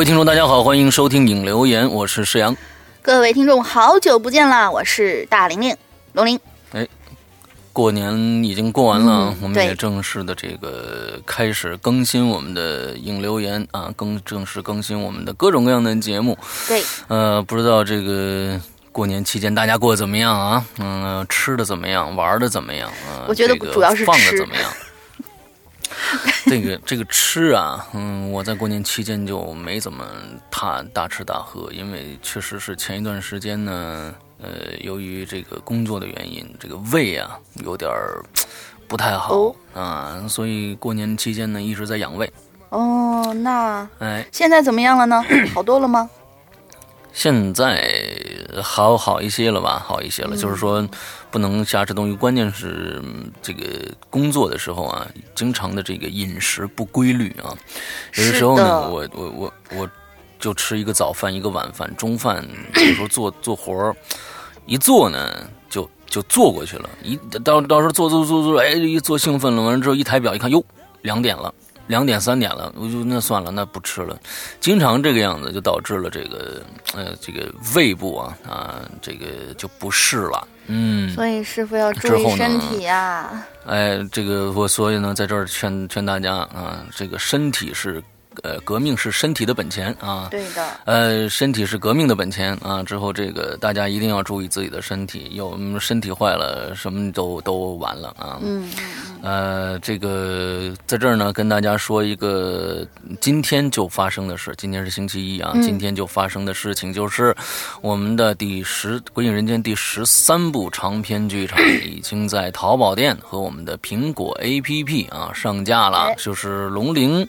位听众，大家好，欢迎收听影留言，我是施阳。各位听众，好久不见了，我是大玲玲龙玲。哎，过年已经过完了，嗯我们也正式的这个开始更新我们的影留言啊，更正式更新我们的各种各样的节目。对，呃，不知道这个过年期间大家过得怎么样啊？嗯、吃的怎么样？玩的怎么样？啊、我觉得主要是放的怎么样？这个这个吃啊，嗯，我在过年期间就没怎么大大吃大喝，因为确实是前一段时间呢，呃，由于这个工作的原因，这个胃啊有点儿不太好、哦啊，所以过年期间呢一直在养胃。哦，那哎，现在怎么样了呢？好多了吗？现在好好一些了吧？好一些了，就是说不能瞎吃东西。关键是嗯这个工作的时候啊，经常的这个饮食不规律啊。有的时候呢，我我我我就吃一个早饭，一个晚饭，中饭有时候做做活儿，一做呢就就做过去了。一到到时候做做做做，哎，一做兴奋了，完了之后一抬表一看，哟，两点了。两点三点了，我就那算了，那不吃了。经常这个样子，就导致了这个呃这个胃部啊啊这个就不适了。嗯，所以师傅要注意身体呀、哎，这个我所以呢，在这儿劝劝大家啊，这个身体是呃革命是身体的本钱啊。对的，呃，身体是革命的本钱啊！之后这个大家一定要注意自己的身体，有嗯身体坏了，什么都都完了啊！嗯，呃，这个在这儿呢，跟大家说一个今天就发生的事。今天是星期一啊，嗯今天就发生的事情就是我们的第十《鬼影人间》第十三部长篇剧场 已经在淘宝店和我们的苹果 APP 啊上架了哎，就是龙鳞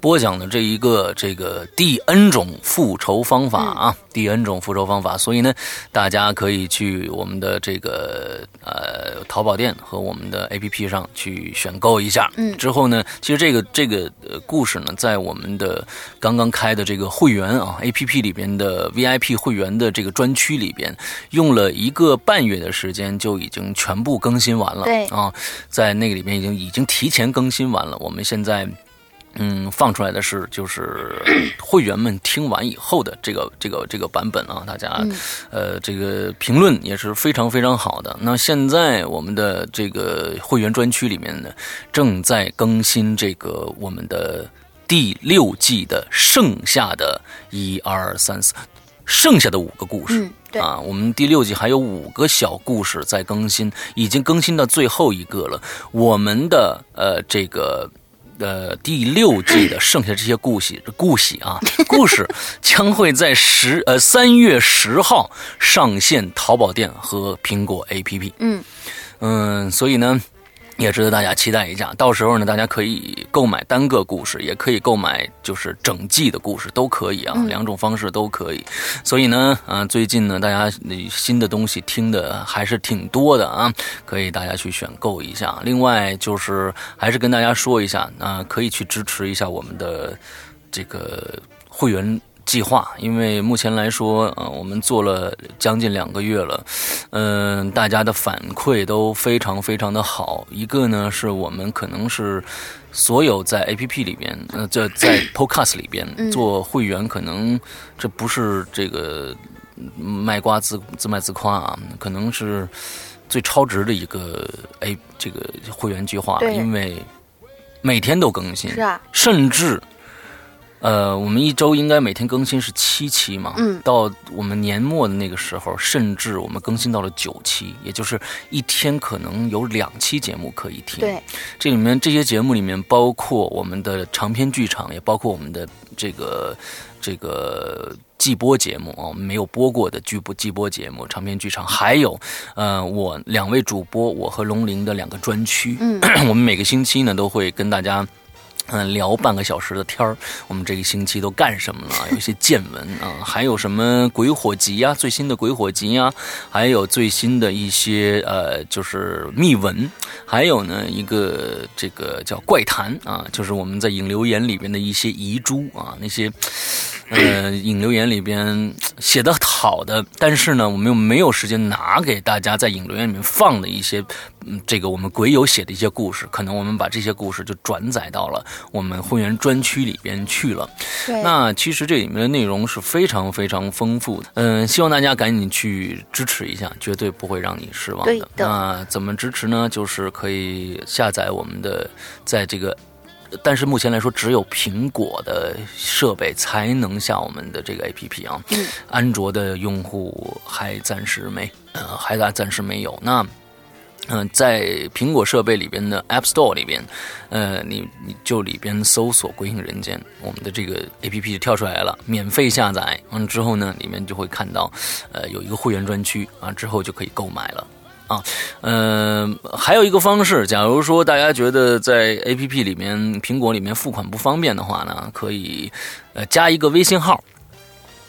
播讲的这一个这个第 N 种复仇方法啊，第 N 种复仇方法。所以呢，大家可以去我们的这个呃淘宝店和我们的 APP 上去选购一下。嗯之后呢，其实这个这个呃故事呢，在我们的刚刚开的这个会员啊 APP 里边的 VIP 会员的这个专区里边，用了一个半月的时间就已经全部更新完了。对啊，在那个里面已经已经提前更新完了。我们现在。嗯，放出来的是就是 会员们听完以后的这个这个这个版本啊，大家、呃这个评论也是非常非常好的。那现在我们的这个会员专区里面呢，正在更新这个我们的第六季的剩下的一二三四，剩下的五个故事。嗯，啊，我们第六季还有五个小故事在更新，已经更新到最后一个了。我们的呃这个。呃，第六季的剩下这些故事，故事啊，故事将会在十呃三月十号上线淘宝店和苹果 APP。嗯嗯，所以呢，也值得大家期待一下。到时候呢，大家可以购买单个故事，也可以购买就是整季的故事，都可以啊，嗯两种方式都可以。所以呢，啊、最近呢，大家呃新的东西听的还是挺多的啊，可以大家去选购一下。另外就是还是跟大家说一下，啊、可以去支持一下我们的这个会员。计划，因为目前来说，呃，我们做了将近两个月了，嗯、大家的反馈都非常非常的好。一个呢，是我们可能是所有在 A P P 里边，呃，这在 Podcast 里边做会员，可能这不是这个嗯卖瓜自自卖自夸啊，可能是最超值的一个 A 这个会员计划，因为每天都更新，是啊，甚至，呃，我们一周应该每天更新是七期嘛，嗯到我们年末的那个时候，甚至我们更新到了九期，也就是一天可能有两期节目可以听。对，这里面这些节目里面包括我们的长篇剧场，也包括我们的这个这个季播节目啊，我们没有播过的剧播季播节目、长篇剧场，还有呃我两位主播我和龙鳞的两个专区。嗯 我们每个星期呢都会跟大家。嗯，聊半个小时的天儿，我们这个星期都干什么了？有一些见闻啊，还有什么鬼火集呀、最新的鬼火集呀、还有最新的一些呃，就是秘闻，还有呢一个这个叫怪谈啊，就是我们在影留言里边的一些遗珠啊，那些呃影留言里边写的好的，但是呢，我们又没有时间拿给大家在影留言里面放的一些，嗯，这个我们鬼友写的一些故事，可能我们把这些故事就转载到了我们会员专区里边去了。对，那其实这里面的内容是非常非常丰富的，嗯，希望大家赶紧去支持一下，绝对不会让你失望的。那怎么支持呢？就是可以下载我们的，在这个。但是目前来说，只有苹果的设备才能下我们的这个 APP 啊，嗯安卓的用户还暂时没，呃，还暂暂时没有。那嗯、在苹果设备里边的 App Store 里边，呃，你你就里边搜索“鬼影人间”，我们的这个 A P P 就跳出来了，免费下载。完之后呢，里面就会看到，呃，有一个会员专区啊，之后就可以购买了。啊，嗯、还有一个方式，假如说大家觉得在 A P P 里面、苹果里面付款不方便的话呢，可以呃加一个微信号，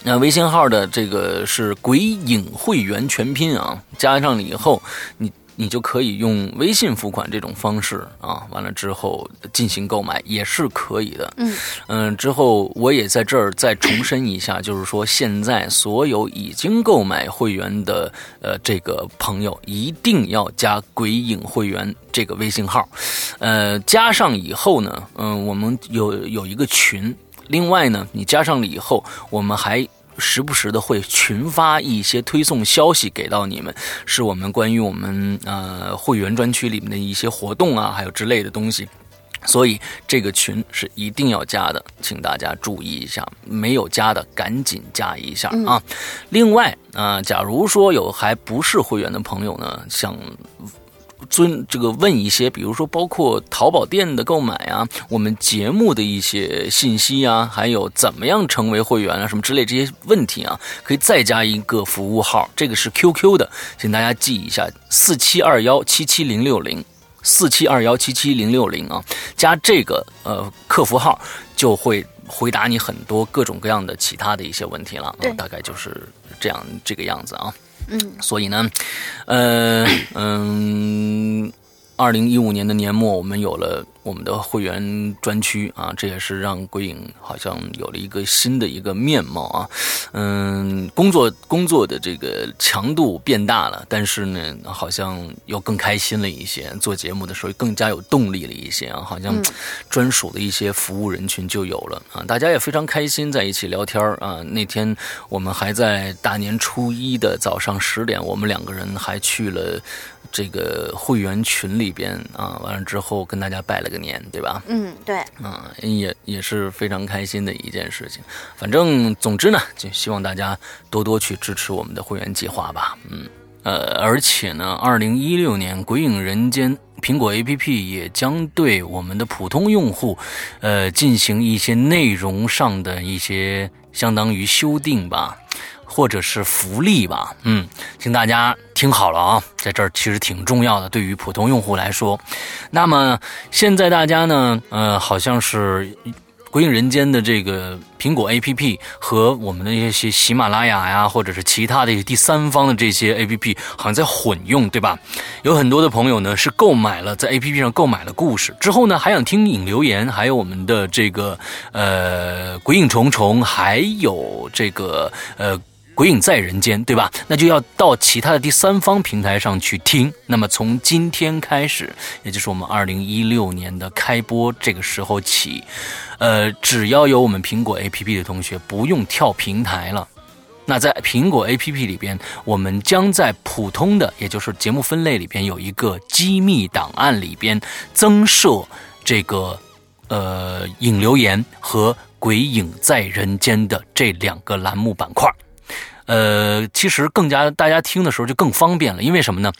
那微信号的这个是“鬼影会员”全拼啊，加上了以后，你你就可以用微信付款这种方式啊，完了之后进行购买也是可以的。嗯嗯，之后我也在这儿再重申一下，就是说现在所有已经购买会员的呃这个朋友，一定要加“鬼影会员”这个微信号，呃，加上以后呢，嗯、我们有有一个群。另外呢，你加上了以后，我们还时不时的会群发一些推送消息给到你们，是我们关于我们呃会员专区里面的一些活动啊，还有之类的东西。所以这个群是一定要加的，请大家注意一下，没有加的赶紧加一下啊。另外啊、呃假如说有还不是会员的朋友呢，想尊这个问一些，比如说包括淘宝店的购买啊，我们节目的一些信息啊，还有怎么样成为会员啊，什么之类这些问题啊，可以再加一个服务号，这个是 QQ 的，请大家记一下，四七二幺七七零六零。四七二幺七七零六零啊，加这个呃客服号就会回答你很多各种各样的其他的一些问题了。啊对大概就是这样这个样子啊。所以呢，呃嗯，二零一五年的年末，我们有了我们的会员专区啊，这也是让鬼影好像有了一个新的一个面貌啊。嗯，工作工作的这个强度变大了，但是呢，好像又更开心了一些，做节目的时候更加有动力了一些啊，好像嗯专属的一些服务人群就有了啊，大家也非常开心在一起聊天啊。那天我们还在大年初一的早上十点，我们两个人还去了这个会员群里边啊，完了之后跟大家拜了个年，对吧？嗯，对，嗯，也也是非常开心的一件事情。反正总之呢，就希望大家多多去支持我们的会员计划吧。嗯，呃，而且呢，二零一六年《鬼影人间》苹果 APP 也将对我们的普通用户，呃，进行一些内容上的一些相当于修订吧。或者是福利吧，嗯，请大家听好了啊，在这儿其实挺重要的，对于普通用户来说。那么现在大家呢，呃，好像是《鬼影人间》的这个苹果 APP 和我们的一些喜马拉雅呀，或者是其他的一些第三方的这些 APP，好像在混用，对吧？有很多的朋友呢是购买了在 APP 上购买了故事之后呢，还想听影留言，还有我们的这个呃鬼影重重，还有这个呃。鬼影在人间，对吧？那就要到其他的第三方平台上去听。那么从今天开始，也就是我们二零一六年的开播这个时候起，呃，只要有我们苹果 APP 的同学，不用跳平台了。那在苹果 APP 里边，我们将在普通的，也就是节目分类里边有一个机密档案里边增设这个呃影留言和鬼影在人间的这两个栏目板块。呃，其实更加大家听的时候就更方便了，因为什么呢？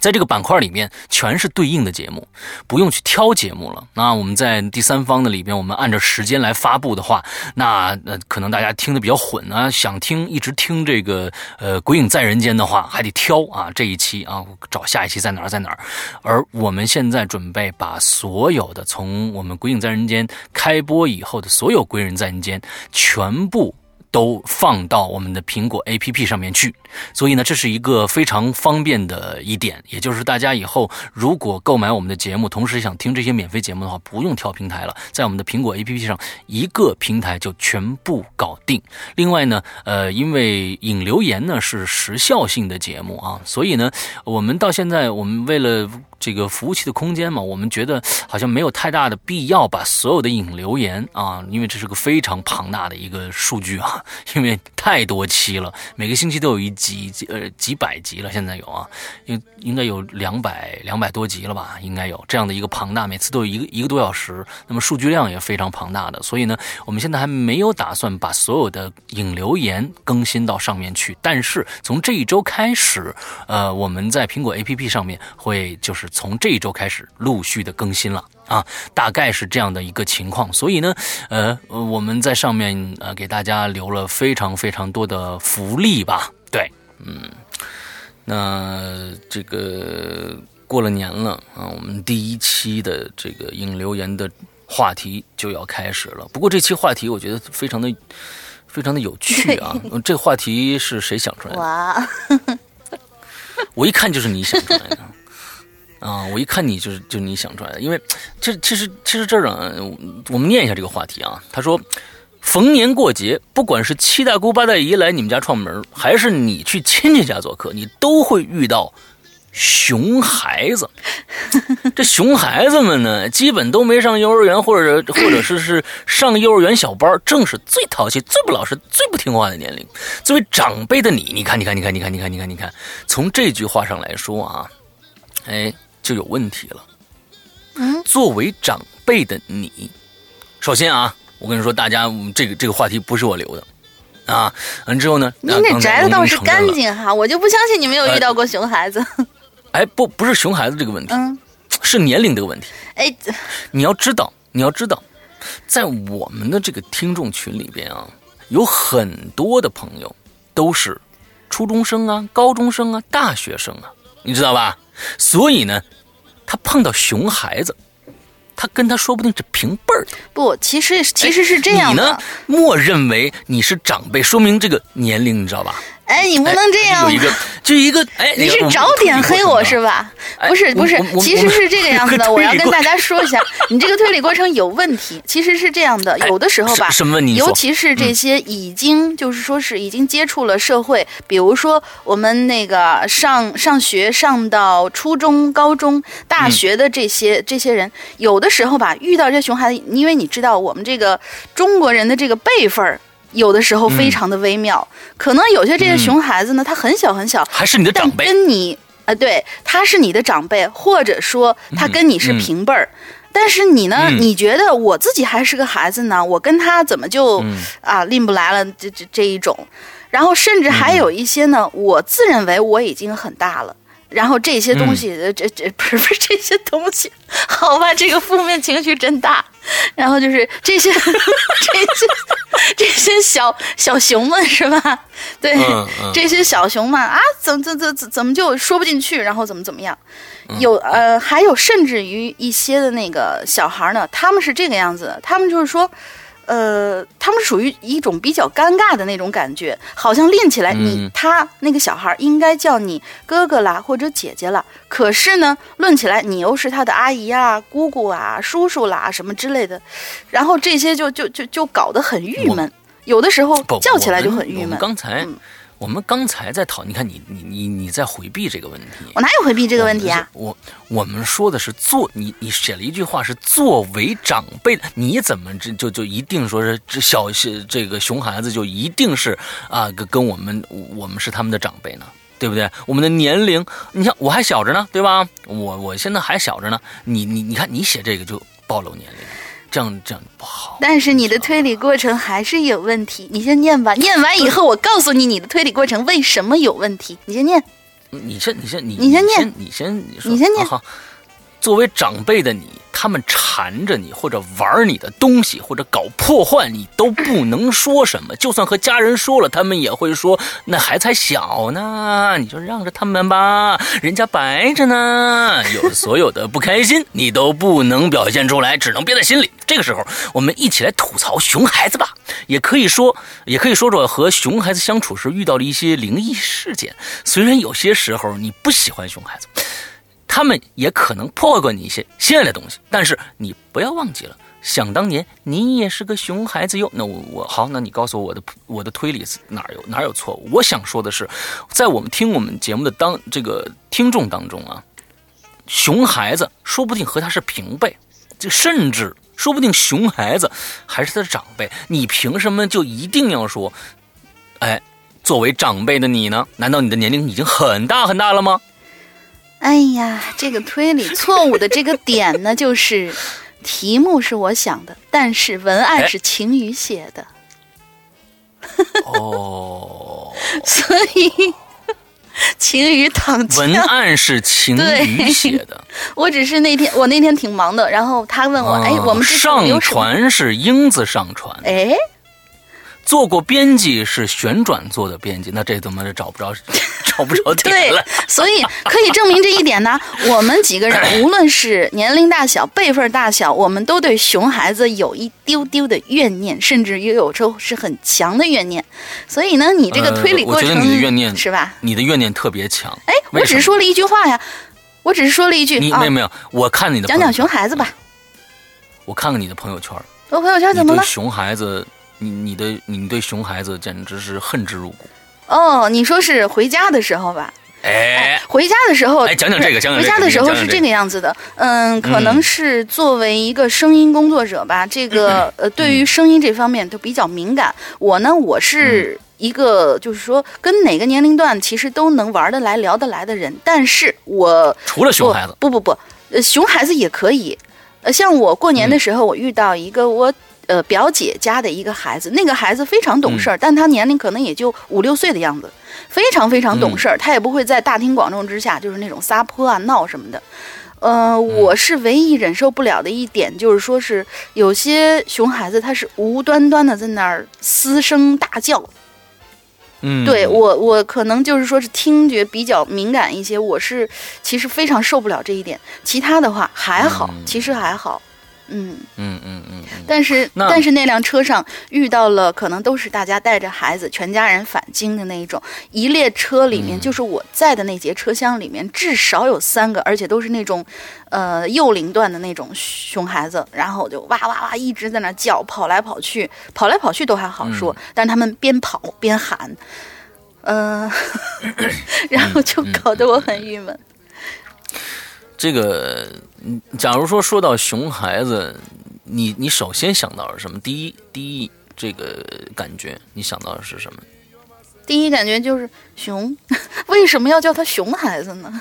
在这个板块里面全是对应的节目，不用去挑节目了。那我们在第三方的里边，我们按照时间来发布的话，那呃可能大家听的比较混啊，想听一直听这个呃《鬼影在人间》的话，还得挑啊这一期啊找下一期在哪儿在哪儿。而我们现在准备把所有的从我们《鬼影在人间》开播以后的所有《鬼人在人间》全部。都放到我们的苹果 APP 上面去。所以呢，这是一个非常方便的一点，也就是大家以后如果购买我们的节目，同时想听这些免费节目的话，不用跳平台了，在我们的苹果 APP 上一个平台就全部搞定。另外呢，呃，因为引留言呢是时效性的节目啊，所以呢，我们到现在我们为了。这个服务器的空间嘛，我们觉得好像没有太大的必要把所有的引留言啊，因为这是个非常庞大的一个数据啊，因为太多期了，每个星期都有一集，呃，几百集了，现在有啊，应应该有两百两百多集了吧，应该有这样的一个庞大，每次都有一个一个多小时，那么数据量也非常庞大的，所以呢，我们现在还没有打算把所有的引留言更新到上面去，但是从这一周开始，呃，我们在苹果 APP 上面会就是。从这一周开始陆续的更新了啊，大概是这样的一个情况。所以呢，呃，我们在上面呃给大家留了非常非常多的福利吧。对，嗯，那这个过了年了啊，我们第一期的这个引留言的话题就要开始了。不过这期话题我觉得非常的非常的有趣啊。这话题是谁想出来的？哇，我一看就是你想出来的。啊，我一看你就是就你想出来的，因为这其实其实这儿啊，我们念一下这个话题啊。他说，逢年过节，不管是七大姑八大姨来你们家串门，还是你去亲戚家做客，你都会遇到熊孩子。这熊孩子们呢，基本都没上幼儿园，或者或者是是上幼儿园小班，正是最淘气、最不老实、最不听话的年龄。作为长辈的你，你看，你看，你看，你看，你看，你看，你看，从这句话上来说啊，哎。就有问题了。嗯，作为长辈的你，首先啊，我跟你说，大家这个这个话题不是我留的啊。完之后呢，您这宅的倒是干净哈，我就不相信你没有遇到过熊孩子。哎，不，不是熊孩子这个问题，嗯，是年龄这个问题。哎，你要知道，你要知道，在我们的这个听众群里边啊，有很多的朋友都是初中生啊、高中生啊、大学生啊，你知道吧？所以呢。他碰到熊孩子，他跟他说不定是平辈儿。不，其实其实是这样的。你呢？默认为你是长辈，说明这个年龄，你知道吧？哎，你不能这样。有一个，就一个，哎，你是找点黑我是吧？不是，不是，其实是这个 样子的。我要跟大家 说一下，你这个推理过程有问题。其实是这样的，有的时候吧，什么问题？尤其是这些已经就是说是已经接触了社会，比如说我们那个上上学上到初中、高中、大学的这些这些人，有的时候吧，遇到这熊孩子，因为你知道我们这个中国人的这个辈分儿。有的时候非常的微妙，可能有些这些熊孩子呢，他很小很小，还是你的长辈，跟你啊，对，他是你的长辈，或者说他跟你是平辈儿，但是你呢，你觉得我自己还是个孩子呢，我跟他怎么就啊拎不来了？这这这一种，然后甚至还有一些呢，我自认为我已经很大了。然后这些东西，这这 不是不是这些东西，好吧，这个负面情绪真大。然后就是这些 这些这些小小熊们是吧？对，这些小熊们啊，怎怎怎怎怎么就说不进去？然后怎么怎么样？有呃，还有甚至于一些的那个小孩呢，他们是这个样子，他们就是说。呃，他们属于一种比较尴尬的那种感觉，好像练起来，你他那个小孩应该叫你哥哥啦或者姐姐了，可是呢，论起来你又是他的阿姨啊、姑姑啊、叔叔啦什么之类的，然后这些就就就就搞得很郁闷，有的时候叫起来就很郁闷。刚才。我们刚才在讨，你看你你你你在回避这个问题。我哪有回避这个问题啊？我我们说的是作你你写了一句话是作为长辈的，你怎么这就就一定说是这小这个熊孩子就一定是啊跟跟我们我们是他们的长辈呢？对不对？我们的年龄，你看我还小着呢，对吧？我我现在还小着呢。你你你看你写这个就暴露年龄。这样这样不好。但是你的推理过程还是有问题。你先念吧，念完以后我告诉你你的推理过程为什么有问题。你先念。你先，你先，你你先念，你先，你先念。好，作为长辈的你，他们缠着你或者玩你的东西或者搞破坏，你都不能说什么。就算和家人说了，他们也会说那孩子还小呢，你就让着他们吧，人家白着呢。有所有的不开心，你都不能表现出来，只能憋在心里。这个时候，我们一起来吐槽熊孩子吧，也可以说，也可以说说和熊孩子相处时遇到的一些灵异事件。虽然有些时候你不喜欢熊孩子。他们也可能破坏过你一些心爱的东西，但是你不要忘记了，想当年你也是个熊孩子哟。那我我好，那你告诉我我的我的推理是哪有哪有错误？我想说的是，在我们听我们节目的当这个听众当中啊，熊孩子说不定和他是平辈，就甚至说不定熊孩子还是他的长辈。你凭什么就一定要说？哎，作为长辈的你呢？难道你的年龄已经很大很大了吗？哎呀，这个推理错误的这个点呢，就是 题目是我想的，但是文案是晴雨写的。哦，所以晴雨躺枪。文案是晴雨写的。我只是那天我那天挺忙的，然后他问我，哎，我们上传是英子上传。哎。做过编辑是旋转做的编辑，那这他妈的找不着，找不着点了。所以可以证明这一点呢。我们几个人无论是年龄大小、辈分大小，我们都对熊孩子有一丢丢的怨念，甚至也有时候是很强的怨念。所以呢，你这个推理过程，我觉得你的怨念是吧？你的怨念特别强。哎，我只是说了一句话呀，我只是说了一句。你没有没有，我看你的讲讲熊孩子吧。我看看你的朋友圈。我朋友圈怎么了？熊孩子。你你的你对熊孩子简直是恨之入骨。哦，你说是回家的时候吧？哎，回家的时候，哎，讲讲这个，讲讲回家的时候是这个样子的。嗯，可能是作为一个声音工作者吧，这个呃，对于声音这方面都比较敏感。我呢，我是一个就是说跟哪个年龄段其实都能玩得来、聊得来的人。但是我除了熊孩子，不不不，呃，熊孩子也可以。呃，像我过年的时候，我遇到一个我。呃，表姐家的一个孩子，那个孩子非常懂事儿，但他年龄可能也就五六岁的样子，非常非常懂事儿，他也不会在大庭广众之下就是那种撒泼啊、闹什么的。呃，我是唯一忍受不了的一点，就是说是有些熊孩子他是无端端的在那儿嘶声大叫。嗯，对我我可能就是说是听觉比较敏感一些，我是其实非常受不了这一点。其他的话还好，其实还好。嗯。嗯嗯嗯，但是但是那辆车上遇到了可能都是大家带着孩子全家人返京的那一种，一列车里面就是我在的那节车厢里面至少有三个，而且都是那种，呃幼龄段的那种熊孩子，然后就哇哇哇一直在那叫，跑来跑去，跑来跑去都还好说，但他们边跑边喊，嗯，然后就搞得我很郁闷。这个，假如说说到熊孩子，你你首先想到是什么？第一，第一这个感觉，你想到的是什么？第一感觉就是熊，为什么要叫他熊孩子呢？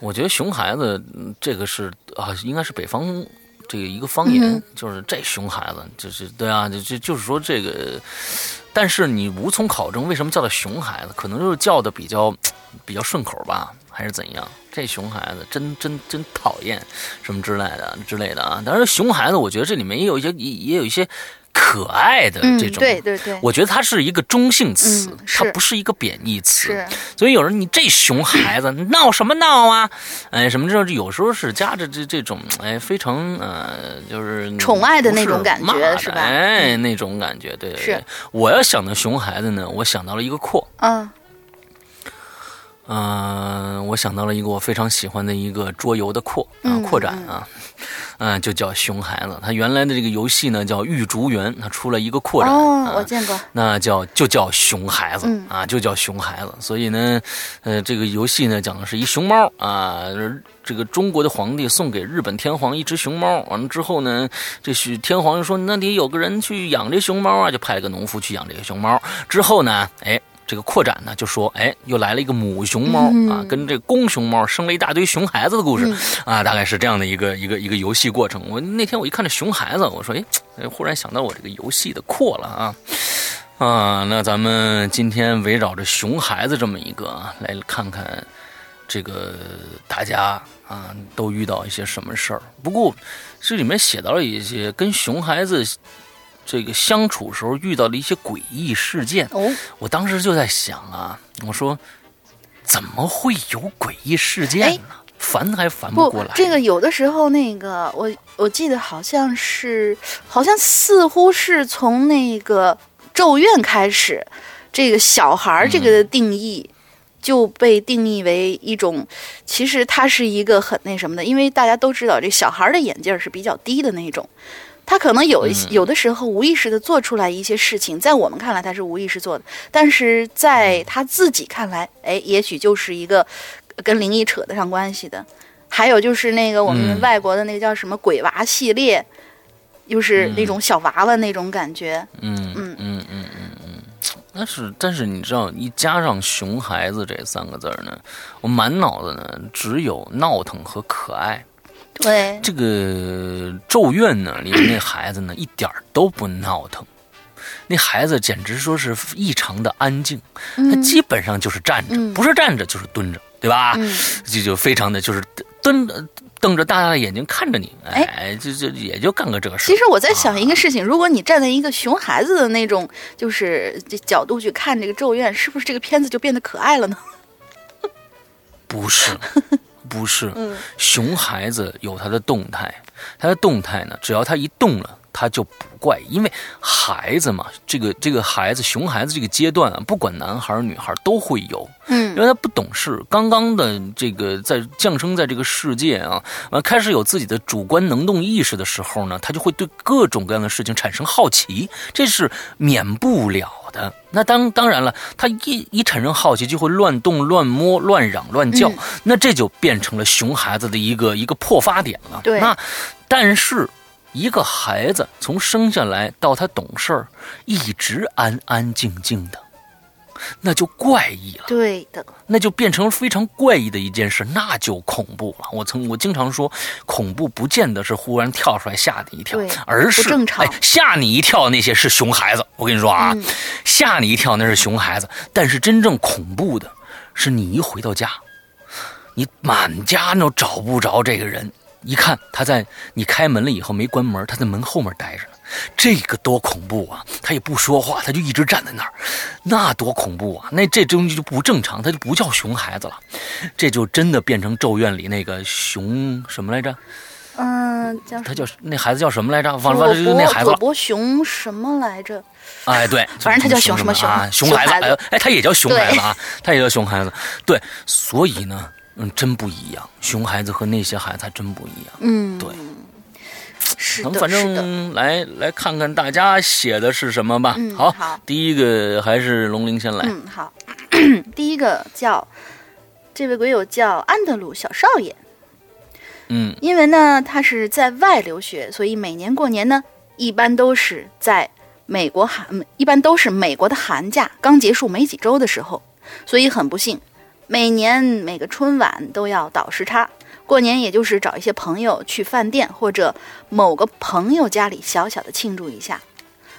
我觉得熊孩子这个是啊，应该是北方这个一个方言，就是这熊孩子，就是对啊，就就就是说这个，但是你无从考证为什么叫他熊孩子，可能就是叫的比较比较顺口吧。还是怎样？这熊孩子真真真讨厌，什么之类的之类的啊！当然熊孩子，我觉得这里面也有一些也也有一些可爱的这种，对对对，我觉得它是一个中性词，它不是一个贬义词。所以有人你这熊孩子闹什么闹啊？哎，什么这有时候是夹着这这种哎非常呃就是宠爱的那种感觉是吧？哎，那种感觉对对对。我要想到熊孩子呢，我想到了一个阔。嗯。嗯，我想到了一个我非常喜欢的一个桌游的扩啊扩展啊，嗯，就叫熊孩子。它原来的这个游戏呢叫玉竹园，它出了一个扩展，哦，我见过。那叫就叫熊孩子啊，就叫熊孩子。所以呢，呃，这个游戏呢讲的是一熊猫啊，这个中国的皇帝送给日本天皇一只熊猫，完了之后呢，这是天皇就说那得有个人去养这熊猫啊，就派了个农夫去养这个熊猫。之后呢，哎。这个扩展呢，就说，哎，又来了一个母熊猫啊，跟这公熊猫生了一大堆熊孩子的故事啊，大概是这样的一个一个一个游戏过程。我那天我一看这熊孩子，我说，哎，忽然想到我这个游戏的扩了啊啊，那咱们今天围绕着熊孩子这么一个啊，来看看这个大家啊都遇到一些什么事儿。不过这里面写到了一些跟熊孩子这个相处时候遇到了一些诡异事件。哦，我当时就在想啊，我说怎么会有诡异事件呢？烦还烦不过来。这个有的时候那个我我记得好像是，好像似乎是从那个咒怨开始，这个小孩儿这个定义就被定义为一种，其实它是一个很那什么的，因为大家都知道这小孩儿的眼镜是比较低的那种。他可能有一些，有的时候无意识的做出来一些事情，在我们看来他是无意识做的，但是在他自己看来，哎，也许就是一个跟灵异扯得上关系的。还有就是那个我们嗯外国的那个叫什么鬼娃系列，又是那种小娃娃那种感觉。嗯嗯嗯嗯嗯嗯，但是但是你知道，一加上“熊孩子”这三个字儿呢，我满脑子呢只有闹腾和可爱。对，这个《咒怨》呢里面那孩子呢一点都不闹腾，那孩子简直说是异常的安静，他基本上就是站着，嗯。不是站着就是蹲着，对吧？嗯。就就非常的就是蹲着瞪着大大的眼睛看着你，哎。哎，就就也就干个这个事儿。其实我在想一个事情，如果你站在一个熊孩子的那种就是这角度去看这个《咒怨》，是不是这个片子就变得可爱了呢？不是，不是，嗯。熊孩子有他的动态，他的动态呢，只要他一动了，他就不怪，因为孩子嘛，这个这个孩子，熊孩子这个阶段啊，不管男孩女孩都会有，嗯。因嗯为他不懂事，刚刚的这个在降生在这个世界啊，完开始有自己的主观能动意识的时候呢，他就会对各种各样的事情产生好奇，这是免不了的。那当当然了，他一一产生好奇，就会乱动、乱摸、乱嚷、乱叫，嗯那这就变成了熊孩子的一个一个破发点了。对那但是。一个孩子从生下来到他懂事儿，一直安安静静的，那就怪异了。对的，那就变成非常怪异的一件事，那就恐怖了。我曾我经常说，恐怖不见得是忽然跳出来吓你一跳，而是正常哎吓你一跳那些是熊孩子。我跟你说啊，嗯吓你一跳那是熊孩子，但是真正恐怖的是你一回到家，你满家都找不着这个人，一看他在你开门了以后没关门，他在门后面待着呢。这个多恐怖啊！他也不说话，他就一直站在那儿，那多恐怖啊！那这东西就不正常，他就不叫熊孩子了，这就真的变成《咒怨》里那个熊什么来着？嗯，叫他叫那孩子叫什么来着？忘了，忘了，就是那孩子了。佐伯熊什么来着？哎，对，反正他叫熊熊什么熊啊，熊熊孩子，哎，哎，他也叫熊孩子啊，他也叫熊孩子。对，所以呢，嗯，真不一样，熊孩子和那些孩子还真不一样。嗯，对，咱们反是的。正来来看看大家写的是什么吧。嗯好，好第一个还是龙鳞先来。嗯，好，第一个叫这位鬼友叫安德鲁小少爷，嗯因为呢他是在外留学，所以每年过年呢一般都是在美国寒，嗯一般都是美国的寒假刚结束没几周的时候，所以很不幸，每年每个春晚都要倒时差。过年也就是找一些朋友去饭店或者某个朋友家里小小的庆祝一下，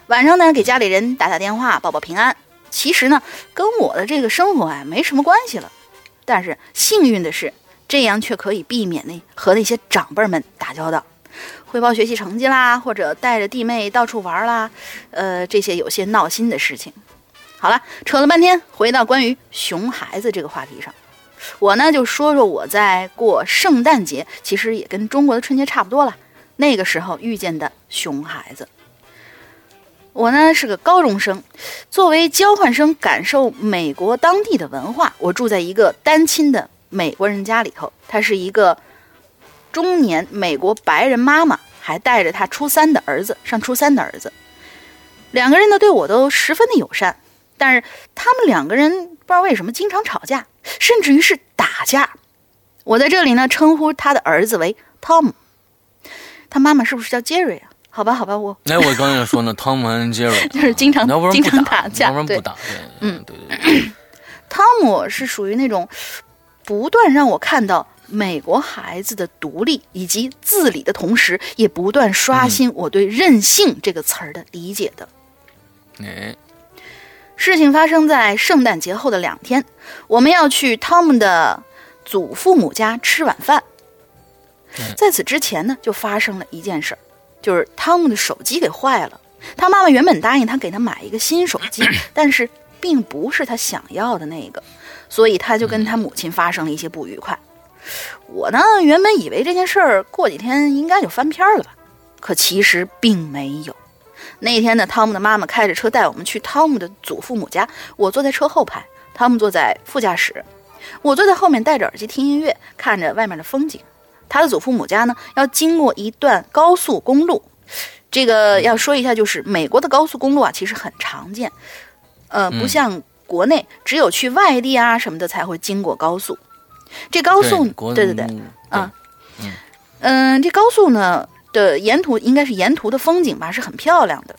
晚上呢给家里人打打电话报报平安。其实呢跟我的这个生活啊没什么关系了，但是幸运的是，这样却可以避免那和那些长辈们打交道，汇报学习成绩啦，或者带着弟妹到处玩啦，呃，这些有些闹心的事情。好了，扯了半天，回到关于熊孩子这个话题上，我呢就说说我在过圣诞节，其实也跟中国的春节差不多了，那个时候遇见的熊孩子。我呢是个高中生，作为交换生感受美国当地的文化，我住在一个单亲的美国人家里头。他是一个中年美国白人妈妈，还带着他初三的儿子，上初三的儿子。两个人呢对我都十分的友善，但是他们两个人不知道为什么经常吵架，甚至于是打架。我在这里呢称呼他的儿子为 Tom，他妈妈是不是叫 Jerry 啊？好吧，好吧，我那，我刚才说呢，汤姆和杰瑞就是经常经常打打架对要不然不打。对，嗯对对对，汤姆是属于那种不断让我看到美国孩子的独立以及自理的同时，也不断刷新我对“任性”这个词儿的理解的。哎，事情发生在圣诞节后的两天，我们要去汤姆的祖父母家吃晚饭。在此之前呢，就发生了一件事儿，就是汤姆的手机给坏了。他妈妈原本答应他给他买一个新手机，但是并不是他想要的那个，所以他就跟他母亲发生了一些不愉快。我呢，原本以为这件事儿过几天应该就翻篇了吧，可其实并没有。那天呢，汤姆的妈妈开着车带我们去汤姆的祖父母家，我坐在车后排，汤姆坐在副驾驶，我坐在后面戴着耳机听音乐，看着外面的风景。他的祖父母家呢，要经过一段高速公路。这个要说一下，就是美国的高速公路啊，其实很常见，呃，不像国内只有去外地啊什么的才会经过高速。这高速，对对。对，啊，嗯。嗯，这高速呢的沿途应该是沿途的风景吧，是很漂亮的。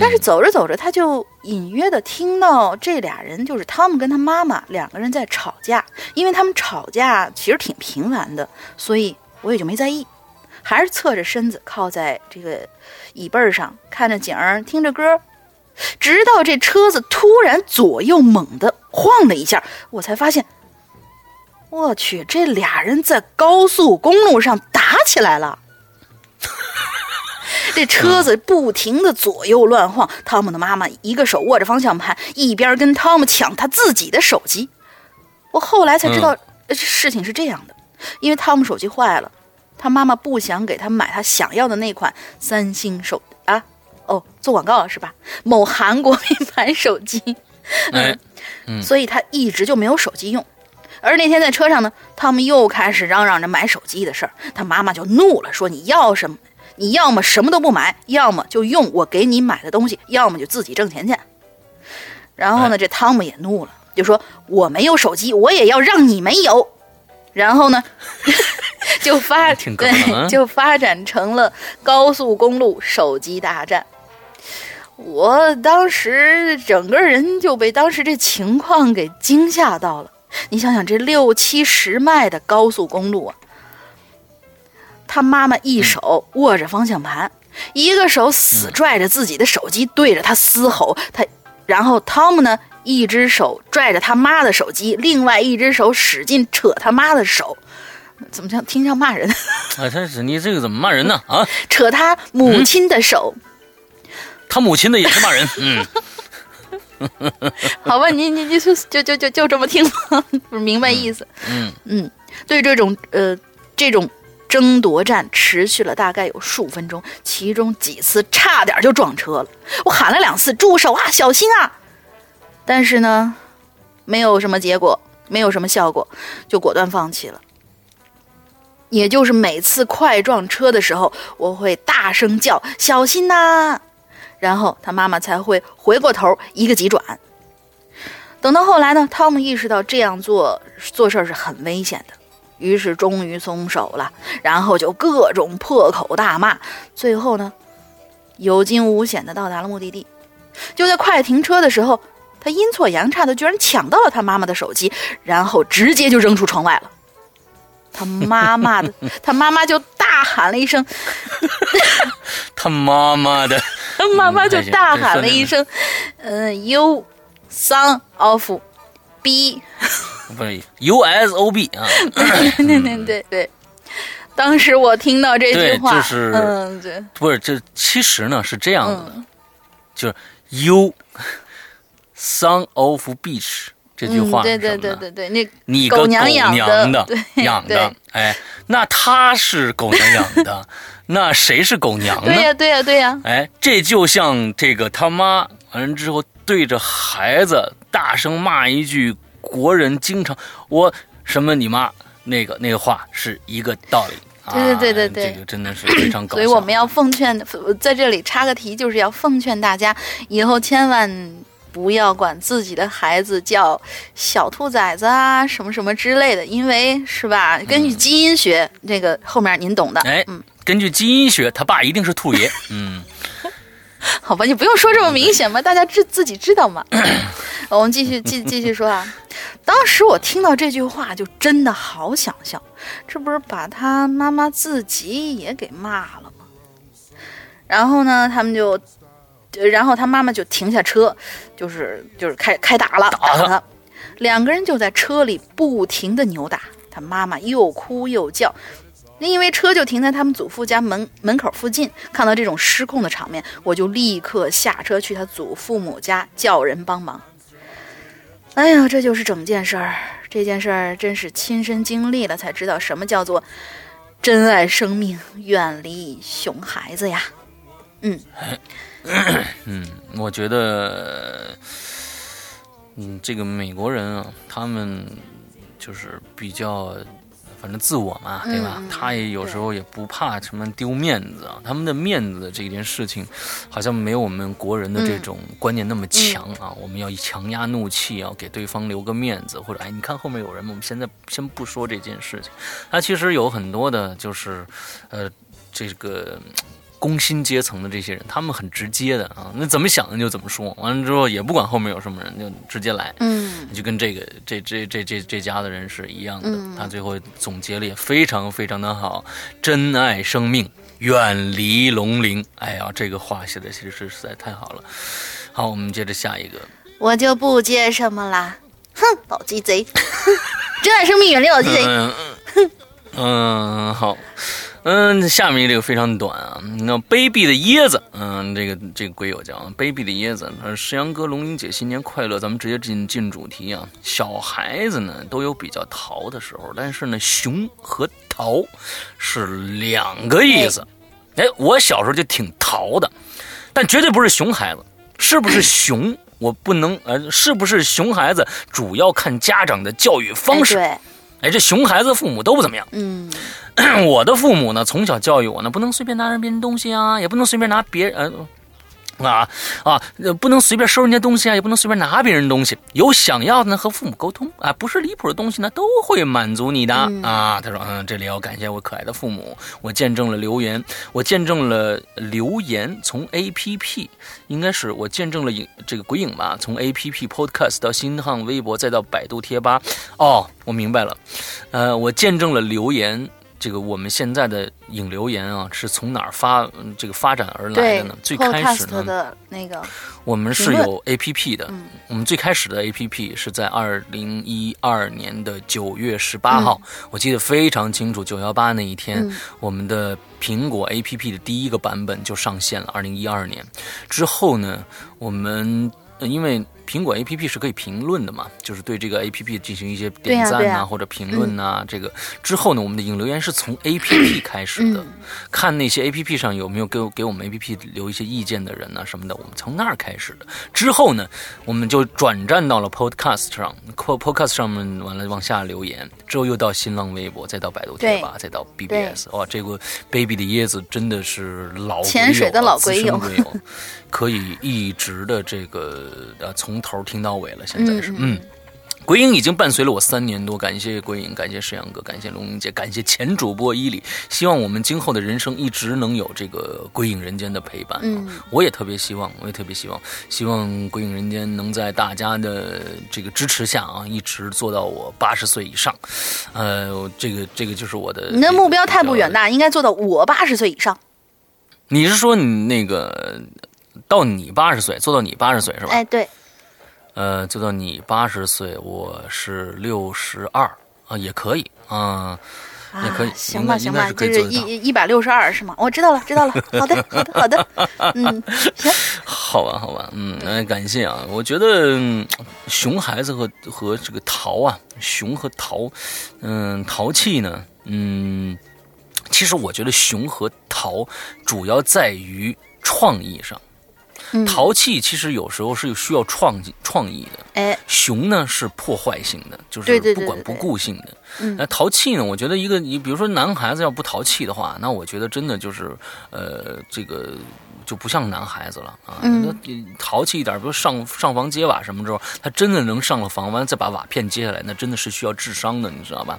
但是走着走着，他就隐约的听到这俩人，就是汤姆跟他妈妈两个人在吵架。因为他们吵架其实挺频繁的，所以我也就没在意，还是侧着身子靠在这个椅背上，看着景儿，听着歌。直到这车子突然左右猛地晃了一下，我才发现，我去，这俩人在高速公路上打起来了。这车子不停的左右乱晃，汤姆的妈妈一个手握着方向盘，一边跟汤姆抢他自己的手机。我后来才知道，事情是这样的，因为汤姆手机坏了，他妈妈不想给他买他想要的那款三星手啊，哦，做广告了是吧？某韩国 品牌手机，嗯，所以他一直就没有手机用。而那天在车上呢，汤姆又开始嚷嚷着买手机的事儿，他妈妈就怒了，说你要什么？你要么什么都不买，要么就用我给你买的东西，要么就自己挣钱去。然后呢，这汤姆也怒了，就说：“我没有手机，我也要让你没有。”然后呢，就发对，就发展成了高速公路手机大战。我当时整个人就被当时这情况给惊吓到了。你想想，这六七十迈的高速公路啊！他妈妈一手握着方向盘，一个手死拽着自己的手机，对着他嘶吼。他，然后汤姆呢，一只手拽着他妈的手机，另外一只手使劲扯他妈的手。怎么像听像骂人？啊，他是你这个怎么骂人呢？啊，扯他母亲的手。他母亲的也是骂人。嗯。好吧，你你你就就就就就这么听 明白意思。嗯嗯，对这种呃这种。争夺战持续了大概有数分钟，其中几次差点就撞车了。我喊了两次“住手啊，小心啊”，但是呢，没有什么结果，没有什么效果，就果断放弃了。也就是每次快撞车的时候，我会大声叫“小心呐”，然后他妈妈才会回过头一个急转。等到后来呢，汤姆意识到这样做做事是很危险的。于是终于松手了，然后就各种破口大骂，最后呢，有惊无险的到达了目的地。就在快停车的时候，他阴错阳差的居然抢到了他妈妈的手机，然后直接就扔出窗外了。他妈妈的，他妈妈就大喊了一声：“ 他妈妈的，他妈妈就大喊了一声：‘嗯，You son of B。’”不是 U S O B 啊，对对对对，当时我听到这句话，就是嗯，对，不是这其实呢是这样子的，就是 You Son of Beach 这句话，对对对对对，那你狗娘养的 养的，哎，那他是狗娘养的，那谁是狗娘呢？对呀对呀对呀，哎，这就像这个他妈完了之后对着孩子大声骂一句。国人经常我什么你妈那个那个话是一个道理，对对对对对，这个真的是非常搞笑。所以我们要奉劝，在这里插个题，就是要奉劝大家，以后千万不要管自己的孩子叫小兔崽子啊，什么什么之类的，因为是吧？根据基因学，这个后面您懂的。哎，嗯，根据基因学，他爸一定是兔爷。嗯，好吧，你不用说这么明显嘛，大家知自己知道嘛。我们继续继继续说啊。当时我听到这句话，就真的好想笑，这不是把他妈妈自己也给骂了吗？然后呢，他们就，然后他妈妈就停下车，就是就是开开打了，打他。两个人就在车里不停的扭打，他妈妈又哭又叫。因为车就停在他们祖父家门门口附近，看到这种失控的场面，我就立刻下车去他祖父母家叫人帮忙。哎呀，这就是整件事儿。这件事儿真是亲身经历了才知道什么叫做珍爱生命，远离熊孩子呀。嗯，嗯，我觉得，嗯，这个美国人啊，他们就是比较。反正自我嘛，对吧？他也有时候也不怕什么丢面子啊。他们的面子这件事情，好像没有我们国人的这种观念那么强啊。我们要强压怒气，要给对方留个面子，或者哎，你看后面有人吗？我们现在先不说这件事情。他其实有很多的，就是呃，这个。工薪阶层的这些人，他们很直接的啊，那怎么想的就怎么说，完了之后也不管后面有什么人，就直接来，嗯，就跟这个这这这这这家的人是一样的。他最后总结了也非常非常的好，珍爱生命，远离龙鳞。哎呀，这个话写的其实实在太好了。好，我们接着下一个，我就不接什么啦，哼，老鸡贼，珍爱生命，远离老鸡贼。哼，嗯，好。嗯，下面这个非常短啊。那卑鄙的椰子，嗯，这个这个鬼友叫卑鄙的椰子。他说：“石阳哥、龙英姐，新年快乐！咱们直接进进主题啊。小孩子呢都有比较淘的时候，但是呢，熊和淘是两个意思。哎，我小时候就挺淘的，但绝对不是熊孩子。是不是熊？我不能呃，是不是熊孩子？主要看家长的教育方式。哎，这熊孩子父母都不怎么样。嗯。”我的父母呢，从小教育我呢，不能随便拿人别人东西啊，也不能随便拿别人。啊啊，不能随便收人家东西啊，也不能随便拿别人东西。有想要的呢，和父母沟通啊，不是离谱的东西呢，都会满足你的啊。他说，嗯，这里要感谢我可爱的父母，我见证了留言，我见证了留言从 A P P，应该是我见证了影这个鬼影吧，从 A P P Podcast 到新浪微博，再到百度贴吧。哦，我明白了，呃，我见证了留言。这个我们现在的引流言啊，是从哪儿发这个发展而来的呢？最开始的那个，我们是有 A P P 的。我们最开始的 A P P 是在二零一二年的九月十八号，我记得非常清楚。九幺八那一天，我们的苹果 A P P 的第一个版本就上线了。二零一二年之后呢，我们因为。苹果 A P P 是可以评论的嘛？就是对这个 A P P 进行一些点赞呐，或者评论呐。这个之后呢，我们的引流员是从 A P P 开始的，看那些 A P P 上有没有给给我们 A P P 留一些意见的人呐什么的，我们从那儿开始的。之后呢，我们就转战到了 Podcast 上，Podcast 上面完了往下留言，之后又到新浪微博，再到百度贴吧，再到 B B S。哇，这个 Baby 的椰子真的是老潜水的老鬼友，可以一直的这个呃从。从头听到尾了，现在是嗯，鬼影已经伴随了我三年多，感谢鬼影，感谢石阳哥，感谢龙英姐，感谢前主播伊里，希望我们今后的人生一直能有这个鬼影人间的陪伴。嗯，我也特别希望，我也特别希望，希望鬼影人间能在大家的这个支持下啊，一直做到我八十岁以上。呃，这个这个就是我的，你的目标太不远大，应该做到我八十岁以上。你是说你那个到你八十岁，做到你八十岁是吧？哎，对。呃，就到你八十岁，我是六十二啊，也可以啊，也可以，行吧，行吧，就是一一百六十二是吗？我知道了，知道了，好的，好的，好的，嗯，行，好吧，好吧，嗯，那感谢啊，我觉得熊孩子和和这个淘啊，熊和淘，嗯，淘气呢，嗯，其实我觉得熊和淘主要在于创意上。淘气其实有时候是需要创创意的，哎，熊呢是破坏性的，就是不管不顾性的。那淘气呢？我觉得一个你比如说男孩子要不淘气的话，那我觉得真的就是呃这个。就不像男孩子了啊，那淘气一点，比如上上房揭瓦什么之后，他真的能上了房，完了再把瓦片揭下来，那真的是需要智商的，你知道吧？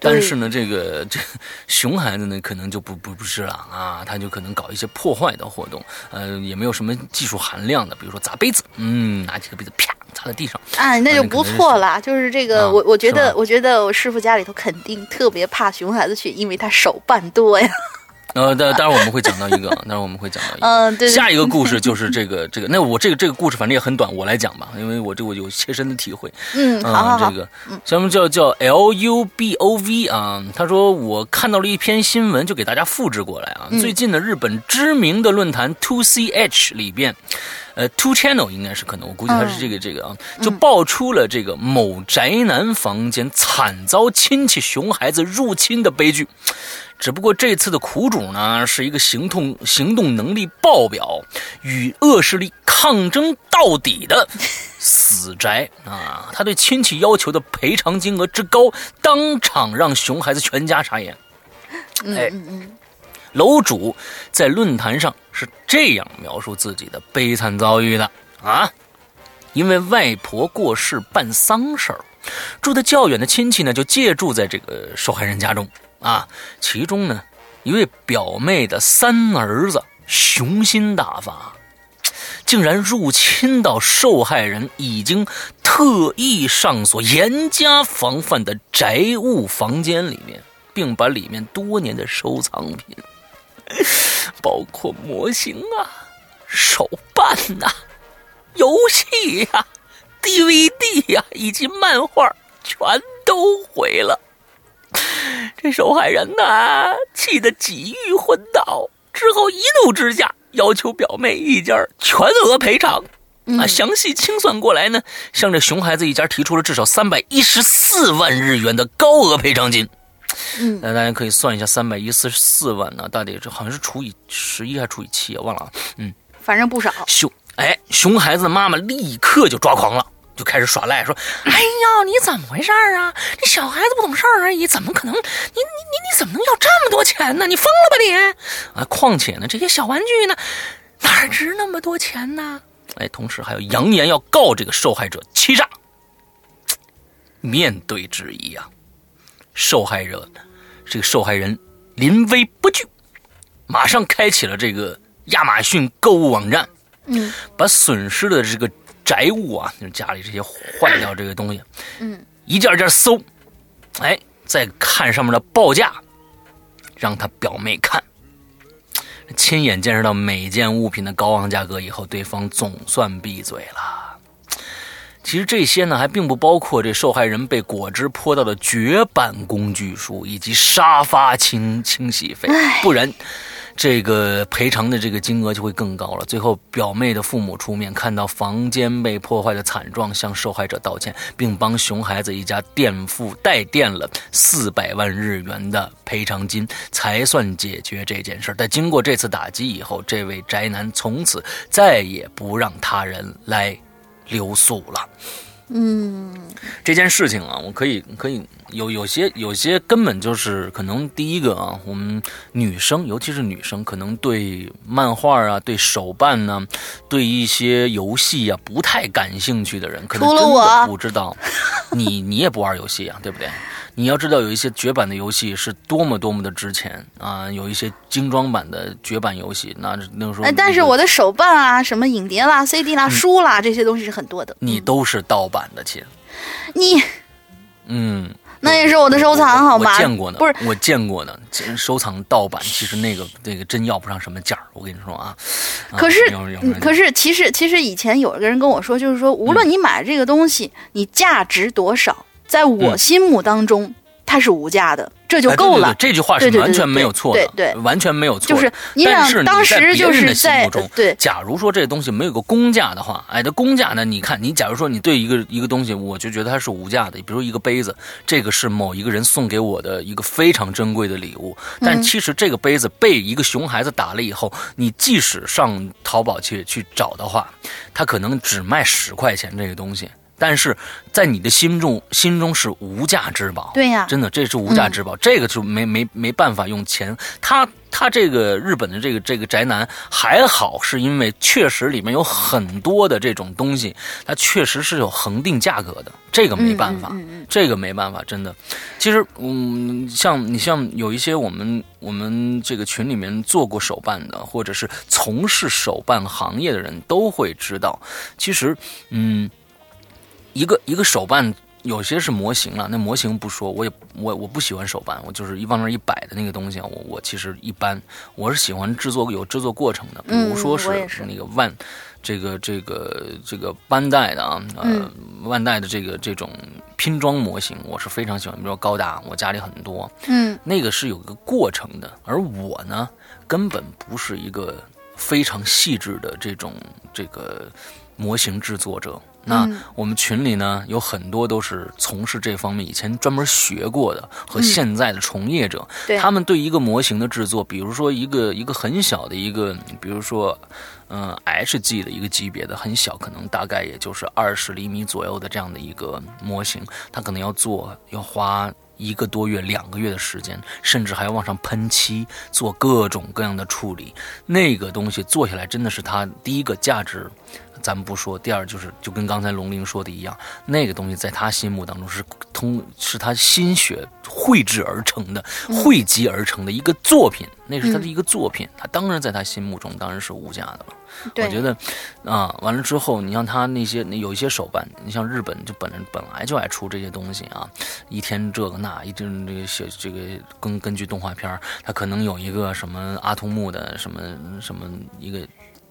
但是呢，这个 这熊孩子呢，可能就不不不是了啊，他就可能搞一些破坏的活动，呃，也没有什么技术含量的，比如说砸杯子，嗯，拿几个杯子啪砸在地上，啊，那就不错了。就是这个，我我觉得，我觉得我师傅家里头肯定特别怕熊孩子去，因为他手办多呀。呃，待待会儿我们会讲到一个，待会儿我们会讲到一个。嗯，对。下一个故事就是这个这个，那我这个这个故事反正也很短，我来讲吧，因为我这我有切身的体会。嗯，好好好。这个，什么叫叫 L U B O V 啊？他说我看到了一篇新闻，就给大家复制过来啊。最近的日本知名的论坛 Two C H 里边。呃，Two Channel 应该是可能，我估计他是这个这个啊，就爆出了这个某宅男房间惨遭亲戚熊孩子入侵的悲剧。只不过这次的苦主呢，是一个行动行动能力爆表、与恶势力抗争到底的死宅啊！他对亲戚要求的赔偿金额之高，当场让熊孩子全家傻眼。哎，嗯嗯。楼主在论坛上是这样描述自己的悲惨遭遇的啊，因为外婆过世办丧事儿，住的较远的亲戚呢就借住在这个受害人家中啊。其中呢，一位表妹的三儿子雄心大发，竟然入侵到受害人已经特意上锁、严加防范的宅物房间里面，并把里面多年的收藏品。包括模型啊、手办呐、游戏呀、DVD 呀以及漫画，全都毁了。这受害人呐，气得几欲昏倒，之后一怒之下要求表妹一家全额赔偿。啊，详细清算过来呢，向这熊孩子一家提出了至少三百一十四万日元的高额赔偿金。嗯，那大家可以算一下，三百一十四万呢，大抵这好像是除以十一还是除以七啊？忘了啊。嗯，反正不少。熊，哎，熊孩子的妈妈立刻就抓狂了，就开始耍赖，说：“哎呀，你怎么回事啊？这小孩子不懂事儿而已，怎么可能？你你你你怎么能要这么多钱呢？你疯了吧你？啊，况且呢，这些小玩具呢，哪值那么多钱呢？哎，同时还有扬言要告这个受害者欺诈。面对质疑啊。受害者，这个受害人临危不惧，马上开启了这个亚马逊购物网站，嗯，把损失的这个宅物啊，就是家里这些坏掉这个东西，嗯，一件件搜，哎，再看上面的报价，让他表妹看，亲眼见识到每件物品的高昂价格以后，对方总算闭嘴了。其实这些呢，还并不包括这受害人被果汁泼到的绝版工具书以及沙发清清洗费，不然，这个赔偿的这个金额就会更高了。最后，表妹的父母出面，看到房间被破坏的惨状，向受害者道歉，并帮熊孩子一家垫付代垫了四百万日元的赔偿金，才算解决这件事。但经过这次打击以后，这位宅男从此再也不让他人来。留宿了，嗯，这件事情啊，我可以可以有有些有些根本就是可能第一个啊，我们女生尤其是女生，可能对漫画啊、对手办呢、对一些游戏啊不太感兴趣的人，可能真的不知道。你你也不玩游戏啊，对不对？你要知道，有一些绝版的游戏是多么多么的值钱啊！有一些精装版的绝版游戏，那那个时候……哎，但是我的手办啊，什么影碟啦、CD 啦、书啦，这些东西是很多的。你都是盗版的亲，你，嗯，那也是我的收藏，好吗？我见过的，不是我见过的。收藏盗版，其实那个那个真要不上什么价儿。我跟你说啊，可是可是，其实其实以前有一个人跟我说，就是说，无论你买这个东西，你价值多少。在我心目当中，它是无价的，这就够了。这句话是完全没有错的，对，完全没有错。就是你想当时就是在对，假如说这东西没有个公价的话，哎，这公价呢？你看，你假如说你对一个一个东西，我就觉得它是无价的。比如一个杯子，这个是某一个人送给我的一个非常珍贵的礼物，但其实这个杯子被一个熊孩子打了以后，你即使上淘宝去去找的话，它可能只卖十块钱这个东西。但是在你的心中，心中是无价之宝。对呀，真的，这是无价之宝。这个就没没没办法用钱。他他这个日本的这个这个宅男还好，是因为确实里面有很多的这种东西，它确实是有恒定价格的。这个没办法，这个没办法，真的。其实，嗯，像你像有一些我们我们这个群里面做过手办的，或者是从事手办行业的人都会知道，其实，嗯。一个一个手办有些是模型了，那模型不说，我也我我不喜欢手办，我就是一往那一摆的那个东西啊，我我其实一般，我是喜欢制作有制作过程的，比如说是那个万，这个这个这个班代的啊，呃，万代的这个这种拼装模型，我是非常喜欢，比如说高达，我家里很多，嗯，那个是有个过程的，而我呢，根本不是一个非常细致的这种这个模型制作者。那我们群里呢，有很多都是从事这方面以前专门学过的和现在的从业者，他们对一个模型的制作，比如说一个一个很小的一个，比如说，嗯，HG 的一个级别的很小，可能大概也就是二十厘米左右的这样的一个模型，它可能要做要花一个多月、两个月的时间，甚至还要往上喷漆，做各种各样的处理。那个东西做下来，真的是它第一个价值。咱们不说，第二就是就跟刚才龙鳞说的一样，那个东西在他心目当中是通，是他心血绘制而成的，汇集而成的一个作品，那是他的一个作品，他当然在他心目中当然是无价的了。我觉得，啊，完了之后，你像他那些有一些手办，你像日本就本本来就爱出这些东西啊，一天这个那，一天这个写这个根根据动画片他可能有一个什么阿童木的什么什么一个。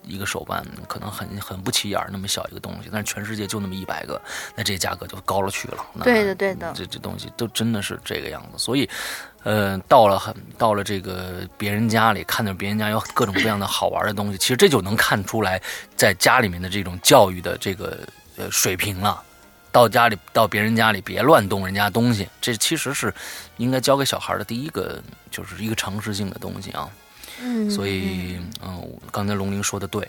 一个手办可能很很不起眼儿，那么小一个东西，但是全世界就那么一百个，那这价格就高了去了。对的，对的，这这东西都真的是这个样子。所以，呃，到了很到了这个别人家里，看到别人家有各种各样的好玩的东西，其实这就能看出来在家里面的这种教育的这个呃水平了。到家里到别人家里别乱动人家东西，这其实是应该教给小孩的第一个就是一个常识性的东西啊。嗯，所以，嗯，刚才龙玲说的对，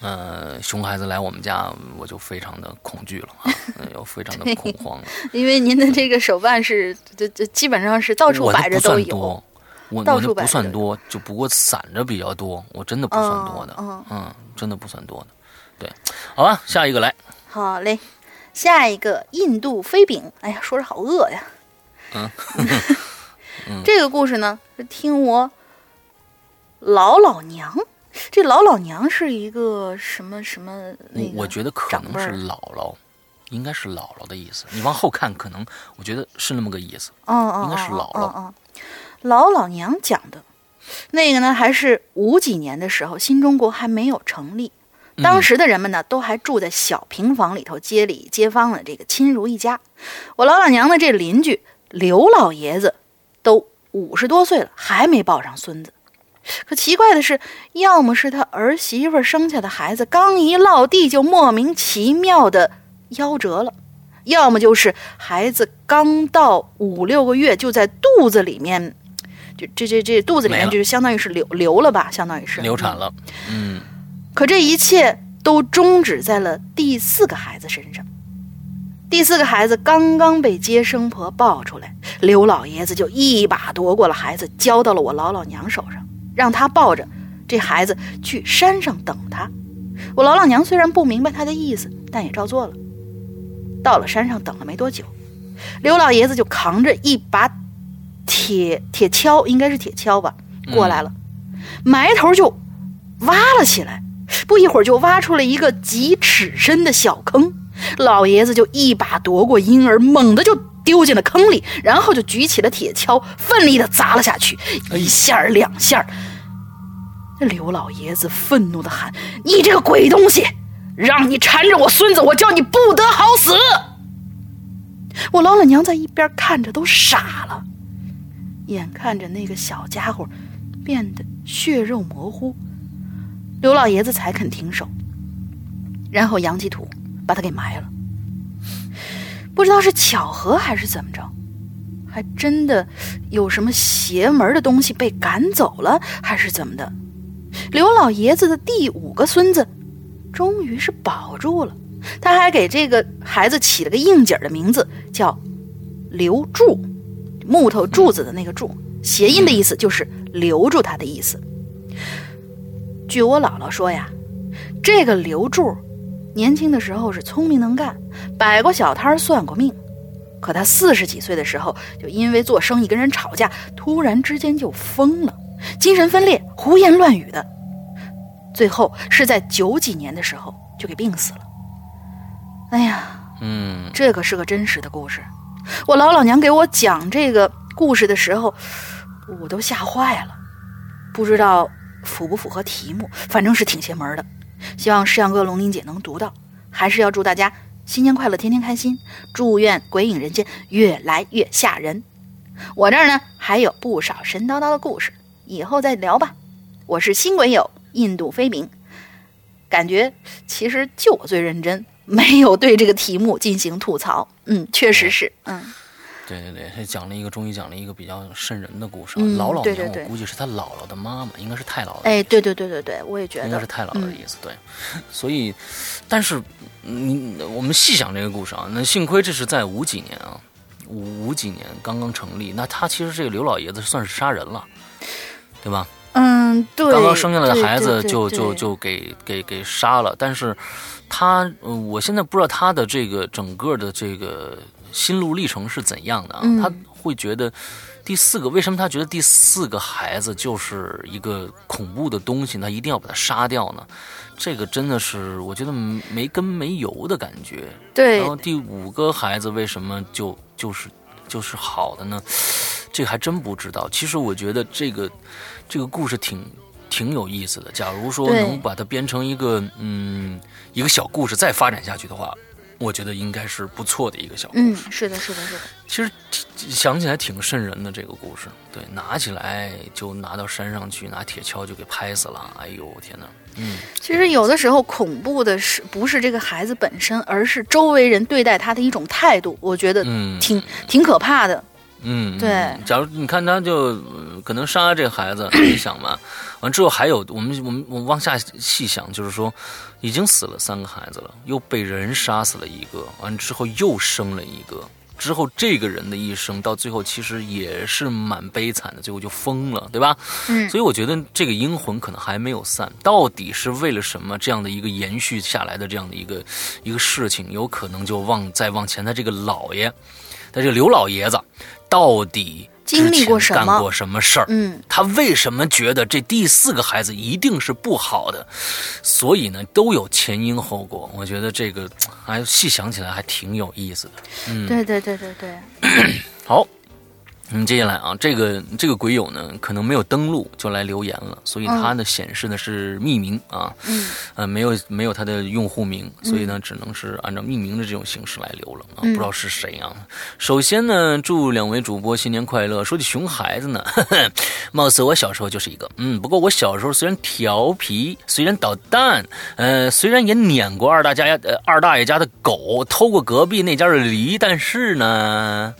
呃，熊孩子来我们家，我就非常的恐惧了啊，又非常的恐慌了。因为您的这个手办是，这这基本上是到处摆着都有。我我的不算多，就不过散着比较多，我真的不算多的，嗯，真的不算多的。对，好吧，下一个来。好嘞，下一个印度飞饼。哎呀，说着好饿呀。嗯，这个故事呢，是听我。老老娘，这老老娘是一个什么什么？我我觉得可能是姥姥，应该是姥姥的意思。你往后看，可能我觉得是那么个意思。嗯嗯，应该是姥姥。嗯老老娘讲的，那个呢，还是五几年的时候，新中国还没有成立，当时的人们呢，都还住在小平房里头，街里街坊的这个亲如一家。我老老娘的这邻居刘老爷子，都五十多岁了，还没抱上孙子。可奇怪的是，要么是他儿媳妇生下的孩子刚一落地就莫名其妙的夭折了，要么就是孩子刚到五六个月就在肚子里面，就这这这肚子里面就是相当于是流流了吧，相当于是流产了。嗯，可这一切都终止在了第四个孩子身上。第四个孩子刚刚被接生婆抱出来，刘老爷子就一把夺过了孩子，交到了我老老娘手上。让他抱着这孩子去山上等他。我老老娘虽然不明白他的意思，但也照做了。到了山上等了没多久，刘老爷子就扛着一把铁铁锹，应该是铁锹吧，过来了，埋头就挖了起来。不一会儿就挖出了一个几尺深的小坑。老爷子就一把夺过婴儿，猛地就丢进了坑里，然后就举起了铁锹，奋力的砸了下去，一下两下。刘老爷子愤怒的喊：“你这个鬼东西，让你缠着我孙子，我叫你不得好死！”我老老娘在一边看着都傻了，眼看着那个小家伙变得血肉模糊，刘老爷子才肯停手，然后扬起土。把他给埋了，不知道是巧合还是怎么着，还真的有什么邪门的东西被赶走了，还是怎么的？刘老爷子的第五个孙子，终于是保住了。他还给这个孩子起了个应景的名字，叫刘柱，木头柱子的那个柱，谐音的意思就是留住他的意思。据我姥姥说呀，这个刘柱。年轻的时候是聪明能干，摆过小摊算过命。可他四十几岁的时候，就因为做生意跟人吵架，突然之间就疯了，精神分裂，胡言乱语的。最后是在九几年的时候就给病死了。哎呀，嗯，这可是个真实的故事。我老老娘给我讲这个故事的时候，我都吓坏了。不知道符不符合题目，反正是挺邪门的。希望世阳哥、龙玲姐能读到。还是要祝大家新年快乐，天天开心。祝愿《鬼影人间》越来越吓人。我这儿呢还有不少神叨叨的故事，以后再聊吧。我是新鬼友印度飞鸣，感觉其实就我最认真，没有对这个题目进行吐槽。嗯，确实是，嗯。对对对，他讲了一个，终于讲了一个比较瘆人的故事。嗯老老对对对我估计是他姥姥的妈妈，应该是太姥姥。哎，对对对对对，我也觉得应该是太姥姥的意思，对。所以，但是你我们细想这个故事啊，那幸亏这是在五几年啊，五五几年刚刚成立，那他其实这个刘老爷子算是杀人了，对吧？嗯，对，刚刚生下来的孩子对就就就给给给杀了，但是他，呃我现在不知道他的这个整个的这个心路历程是怎样的啊？嗯他会觉得第四个，为什么他觉得第四个孩子就是一个恐怖的东西，他一定要把他杀掉呢？这个真的是我觉得没根没油的感觉。对然后第五个孩子为什么就就是就是好的呢？这个还真不知道。其实我觉得这个这个故事挺挺有意思的。假如说能把它编成一个嗯一个小故事再发展下去的话，我觉得应该是不错的一个小故事。嗯，是的，是的，是的，其实想起来挺瘆人的这个故事。对，拿起来就拿到山上去，拿铁锹就给拍死了。哎呦天哪！嗯，其实有的时候恐怖的是不是这个孩子本身，而是周围人对待他的一种态度，我觉得嗯挺、挺可怕的。嗯，对嗯假如你看他就呃可能杀这个孩子，你想嘛，完之后还有我们我们我们往下细想，就是说已经死了三个孩子了，又被人杀死了一个，完之后又生了一个，之后这个人的一生到最后其实也是蛮悲惨的，最后就疯了，对吧？嗯所以我觉得这个阴魂可能还没有散，到底是为了什么？这样的一个延续下来的这样的一个一个事情，有可能就往再往前，他这个老爷，他这个刘老爷子，到底经历过什么干过什么事儿？嗯，他为什么觉得这第四个孩子一定是不好的？所以呢，都有前因后果。我觉得这个，哎，细想起来还挺有意思的。嗯，对对对对对，好，嗯，接下来啊，这个这个鬼友呢，可能没有登录就来留言了，所以他呢显示的是匿名啊，嗯，呃，没有没有他的用户名，所以呢，只能是按照匿名的这种形式来留了啊，嗯不知道是谁啊。首先呢，祝两位主播新年快乐。说起熊孩子呢，呵 呵貌似我小时候就是一个，嗯，不过我小时候虽然调皮，虽然捣蛋，呃，虽然也撵过二大家呃二大爷家的狗，偷过隔壁那家的梨，但是呢。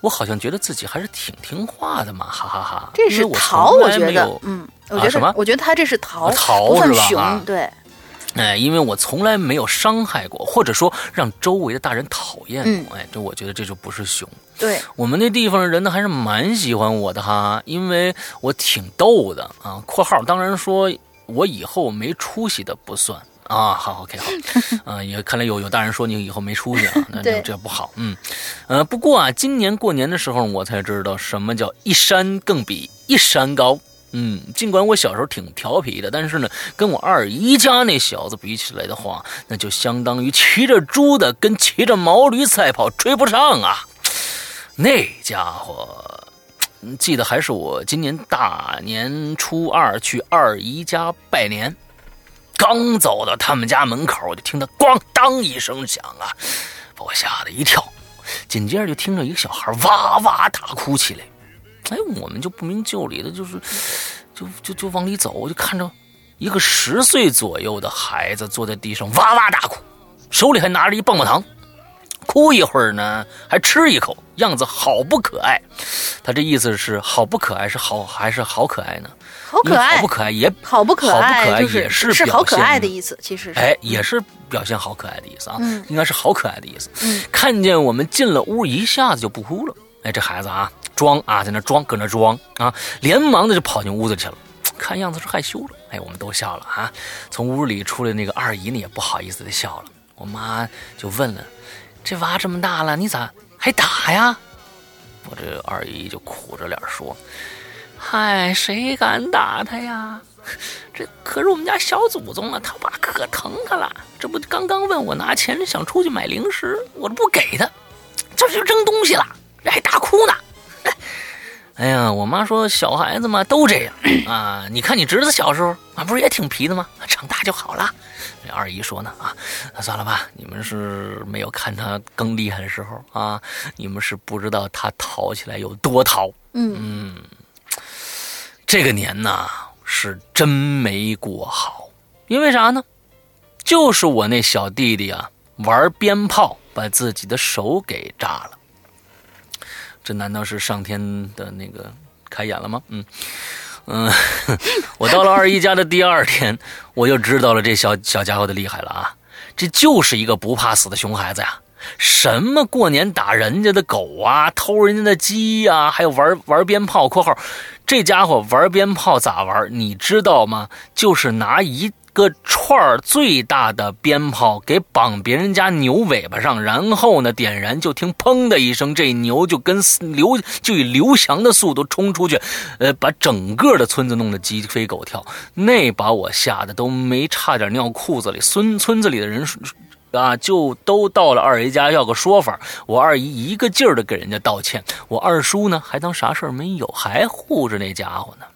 我好像觉得自己还是挺听话的嘛，哈哈哈。这是因为我觉得嗯，我觉得，啊什么？我觉得他这是桃，桃不算是吧？对，哎，因为我从来没有伤害过，或者说让周围的大人讨厌我，哎，这我觉得这就不是熊。对，我们那地方的人呢，还是蛮喜欢我的哈，因为我挺逗的啊。（括号当然说我以后没出息的不算啊。好，OK，好，啊，也看来有有大人说你以后没出息啊，那对这这不好，嗯，呃，不过啊，今年过年的时候我才知道什么叫一山更比一山高。嗯，尽管我小时候挺调皮的，但是呢，跟我二姨家那小子比起来的话，那就相当于骑着猪的跟骑着毛驴赛跑，追不上啊。那家伙，嗯记得还是我今年大年初二去二姨家拜年，刚走到他们家门口，我就听到咣当一声响啊，把我吓了一跳。紧接着就听着一个小孩哇哇大哭起来，哎，我们就不明就里的，就是就就就往里走，我就看着一个十岁左右的孩子坐在地上哇哇大哭，手里还拿着一棒棒糖。哭一会儿呢，还吃一口，样子好不可爱。他这意思是好不可爱，是好还是好可爱呢？好可爱，好不可爱也好不可好不可爱就是也是是好可表现爱的意思，其实是，哎，也是表现好可爱的意思啊，嗯应该是好可爱的意思。嗯看见我们进了屋，一下子就不哭了。哎，这孩子啊，装啊，在那装，搁那装啊，连忙的就跑进屋子去了。看样子是害羞了。哎，我们都笑了啊。从屋里出来那个二姨呢，也不好意思的笑了。我妈就问了：“这娃这么大了，你咋还打呀？”我这二姨就苦着脸说：“嗨，谁敢打他呀？这可是我们家小祖宗啊，他爸可疼他了。这不刚刚问我拿钱想出去买零食，我不给他，这就扔东西了，这还大哭呢。哎呀，我妈说小孩子嘛都这样啊。你看你侄子小时候啊，不是也挺皮的吗？长大就好了。这二姨说呢啊，算了吧，你们是没有看他更厉害的时候啊，你们是不知道他淘起来有多淘。嗯嗯，这个年呐是真没过好，因为啥呢？就是我那小弟弟啊玩鞭炮把自己的手给炸了。这难道是上天的那个开眼了吗？嗯嗯，我到了二姨家的第二天，我就知道了这小小家伙的厉害了啊！这就是一个不怕死的熊孩子呀！什么过年打人家的狗啊，偷人家的鸡呀，还有玩玩鞭炮（括号），这家伙玩鞭炮咋玩？你知道吗？就是拿一。个串儿最大的鞭炮给绑别人家牛尾巴上，然后呢点燃，就听砰的一声，这牛就跟刘就以刘翔的速度冲出去，呃，把整个的村子弄得鸡飞狗跳。那把我吓得都没差点尿裤子里。村村子里的人啊，就都到了二姨家要个说法。我二姨一个劲儿的给人家道歉，我二叔呢还当啥事儿没有，还护着那家伙呢。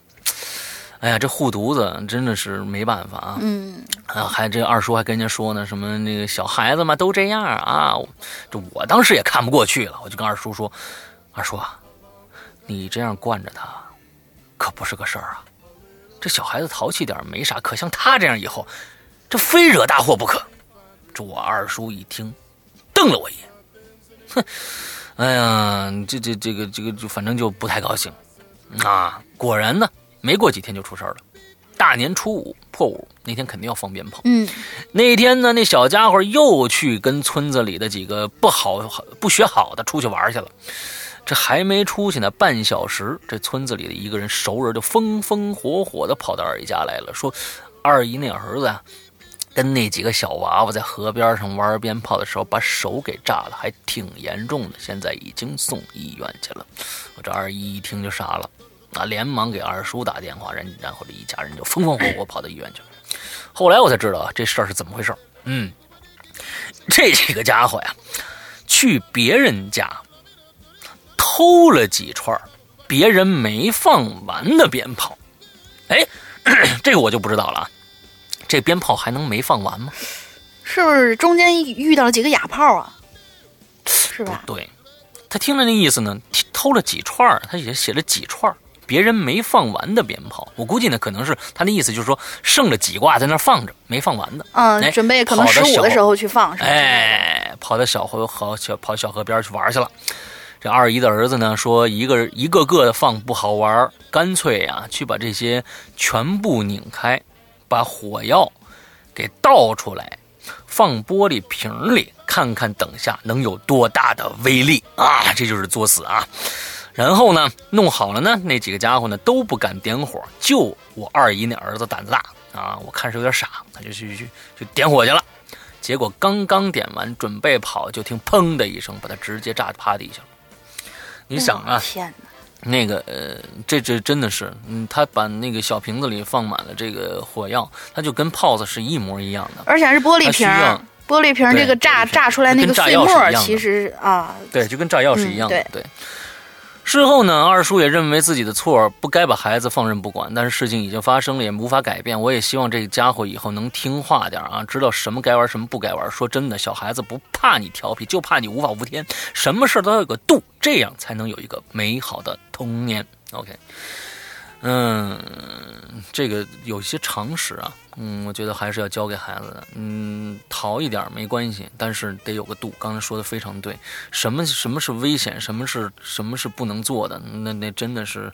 哎呀，这护犊子真的是没办法啊！嗯，啊，还这二叔还跟人家说呢，什么那个小孩子嘛都这样啊！这我当时也看不过去了，我就跟二叔说：“二叔啊，你这样惯着他，可不是个事儿啊！这小孩子淘气点没啥，可像他这样以后，这非惹大祸不可。”这我二叔一听，瞪了我一眼，哼！哎呀，这这这个这个就反正就不太高兴啊！果然呢。没过几天就出事儿了，大年初五破五那天肯定要放鞭炮。嗯，那天呢，那小家伙又去跟村子里的几个不好不学好的出去玩去了。这还没出去呢，半小时，这村子里的一个人熟人就风风火火的跑到二姨家来了，说二姨那儿子啊，跟那几个小娃娃在河边上玩鞭炮的时候把手给炸了，还挺严重的，现在已经送医院去了。我这二姨一听就傻了。啊！连忙给二叔打电话，人然后这一家人就风风火火跑到医院去了。后来我才知道啊，这事儿是怎么回事嗯，这几个家伙呀，去别人家偷了几串别人没放完的鞭炮。哎，这个我就不知道了啊。这鞭炮还能没放完吗？是不是中间遇到了几个哑炮啊？是吧？对，他听了那意思呢，偷了几串他也写了几串别人没放完的鞭炮，我估计呢，可能是他的意思，就是说剩了几挂在那放着，没放完的。嗯，准备可能十五的时候去放，是吧？哎，跑到小河好小跑小河边去玩去了。这二姨的儿子呢，说一个一个个的放不好玩，干脆啊去把这些全部拧开，把火药给倒出来，放玻璃瓶里，看看等下能有多大的威力啊！这就是作死啊！然后呢，弄好了呢，那几个家伙呢都不敢点火，就我二姨那儿子胆子大啊，我看是有点傻，他就去去去点火去了。结果刚刚点完，准备跑，就听砰的一声，把他直接炸趴地下了。你想啊，天哪，那个呃，这这真的是，嗯，他把那个小瓶子里放满了这个火药，他就跟炮子是一模一样的，而且还是玻璃瓶，玻璃瓶这个炸炸出来那个碎末，其实啊，对，就跟炸药是一样的，对。事后呢，二叔也认为自己的错，不该把孩子放任不管。但是事情已经发生了，也无法改变。我也希望这个家伙以后能听话点啊，知道什么该玩，什么不该玩。说真的，小孩子不怕你调皮，就怕你无法无天。什么事都要有个度，这样才能有一个美好的童年。OK。嗯，这个有些常识啊，嗯，我觉得还是要教给孩子的。嗯，淘一点没关系，但是得有个度。刚才说的非常对，什么什么是危险，什么是什么是不能做的，那那真的是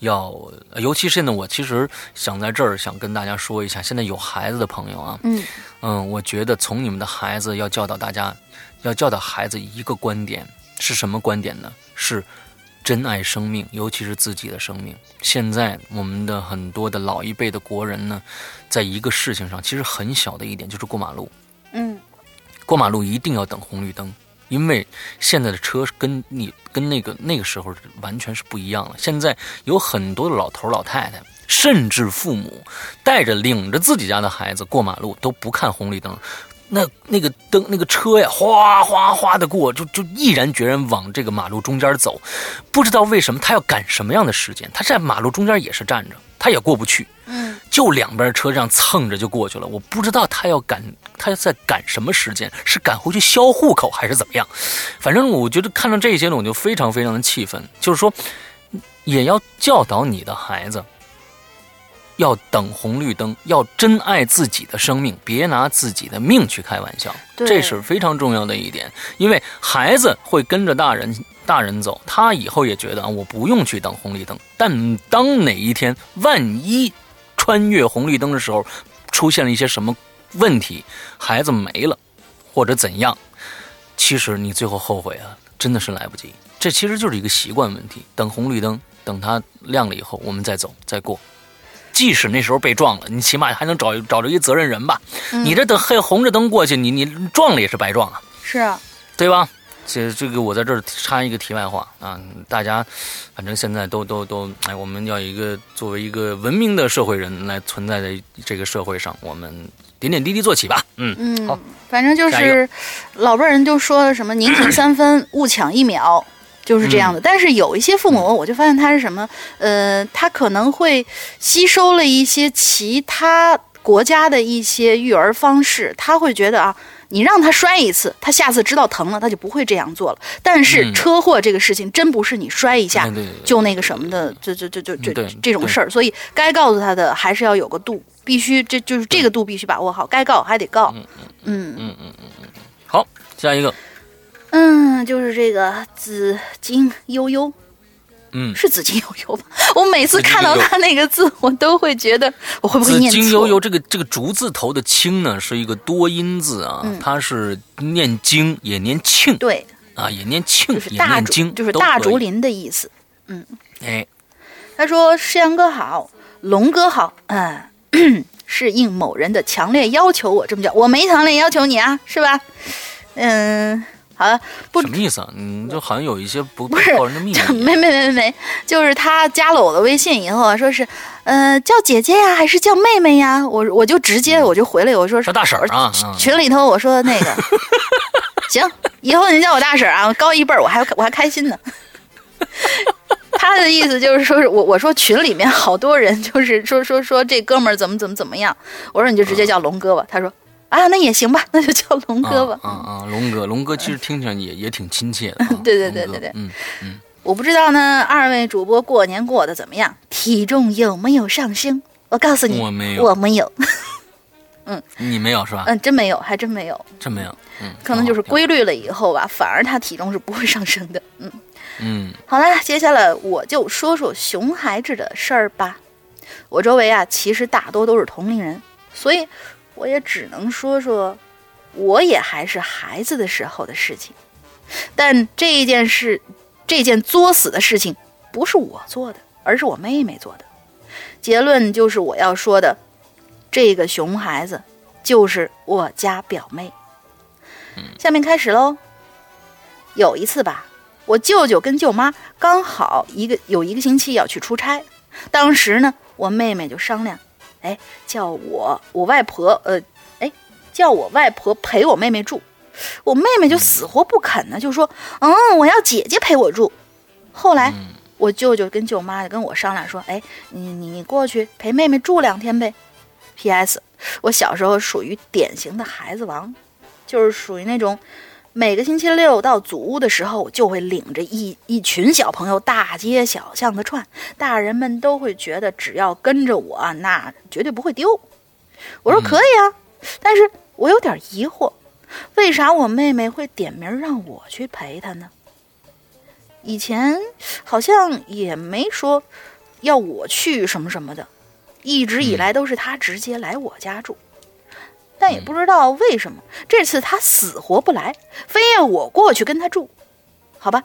要，尤其是现在我其实想在这儿想跟大家说一下，现在有孩子的朋友啊，嗯嗯，我觉得从你们的孩子要教导大家，要教导孩子一个观点是什么观点呢？是。珍爱生命，尤其是自己的生命。现在我们的很多的老一辈的国人呢，在一个事情上，其实很小的一点就是过马路。嗯，过马路一定要等红绿灯，因为现在的车跟你跟那个那个时候完全是不一样了。现在有很多的老头老太太甚至父母带着领着自己家的孩子过马路都不看红绿灯，那那个灯那个车呀，哗哗哗的过，就就毅然决然往这个马路中间走，不知道为什么他要赶什么样的时间，他在马路中间也是站着，他也过不去，嗯，就两边车这样蹭着就过去了，我不知道他要赶他在赶什么时间，是赶回去销户口还是怎么样，反正我觉得看到这些呢，我就非常非常的气愤，就是说也要教导你的孩子。要等红绿灯，要珍爱自己的生命，别拿自己的命去开玩笑，这是非常重要的一点。因为孩子会跟着大人大人走，他以后也觉得啊，我不用去等红绿灯。但当哪一天万一穿越红绿灯的时候，出现了一些什么问题，孩子没了，或者怎样，其实你最后后悔啊，真的是来不及。这其实就是一个习惯问题。等红绿灯，等它亮了以后，我们再走，再过。即使那时候被撞了，你起码还能找找着一责任人吧？你这等黑红着灯过去，你你撞了也是白撞啊，是啊，对吧？这这个我在这儿插一个题外话啊，大家反正现在都都都，哎，我们要一个作为一个文明的社会人来存在在这个社会上，我们点点滴滴做起吧。嗯嗯，好，反正就是老辈人就说什么宁停三分，勿抢一秒。就是这样的，但是有一些父母，我就发现他是什么，呃，他可能会吸收了一些其他国家的一些育儿方式，他会觉得啊，你让他摔一次，他下次知道疼了，他就不会这样做了。但是嗯。车祸这个事情，真不是你摔一下就那个什么的，就就就就就这种事儿，所以该告诉他的还是要有个度，必须这就是这个度必须把握好，该告还得告。嗯嗯嗯嗯。好，下一个，嗯，就是这个紫金悠悠，嗯，是紫金悠悠吧？我每次看到他那个字，我都会觉得我会不会念错？金悠悠这个这个竹字头的青呢，是一个多音字啊，嗯它是念经也念庆对，啊，也念庆就是也大竹，念经，就是大竹。林的意思。嗯哎，他说：“诗阳哥好，龙哥好，嗯，是应某人的强烈要求，我这么叫，我没强烈要求你啊，是吧？嗯，好了，不什么意思啊？你就好像有一些不不是报人的秘密。没没没没没，就是他加了我的微信以后，说是，呃，叫姐姐呀，还是叫妹妹呀？我我就直接我就回来，我说叫大婶啊群里头我说那个，行，以后您叫我大婶儿啊，高一辈儿我还我还开心呢。他的意思就是说是我我说群里面好多人就是说说说这哥们儿怎么怎么怎么样，我说你就直接叫龙哥吧。他说啊，那也行吧，那就叫龙哥吧。啊啊啊！龙哥，龙哥其实听起来也也挺亲切的啊。对对对对对嗯嗯，我不知道呢，二位主播过年过得怎么样？体重有没有上升？我告诉你，我没有我没有，嗯你没有是吧？嗯，真没有，还真没有，真没有。嗯，可能就是。规律了以后吧，反而他体重是不会上升的。嗯，嗯好了，接下来我就说说熊孩子的事儿吧。我周围啊，其实大多都是同龄人，所以我也只能说说，我也还是孩子的时候的事情。但这一件事，这件作死的事情，不是我做的，而是我妹妹做的。结论就是我要说的，这个熊孩子就是我家表妹。下面开始喽。有一次吧，我舅舅跟舅妈刚好一个有一个星期要去出差，当时呢，我妹妹就商量，哎，叫我我外婆，呃，哎，叫我外婆陪我妹妹住。我妹妹就死活不肯呢，就说，嗯，我要姐姐陪我住。后来嗯我舅舅跟舅妈就跟我商量说，哎，你你你过去陪妹妹住两天呗。P.S. 我小时候属于典型的孩子王，就是属于那种每个星期六到祖屋的时候，就会领着一一群小朋友大街小巷的串，大人们都会觉得只要跟着我，那绝对不会丢。我说可以啊，但是我有点疑惑，为啥我妹妹会点名让我去陪她呢？以前好像也没说要我去什么什么的，一直以来都是她直接来我家住。但也不知道为什么，这次他死活不来，非要我过去跟他住。好吧，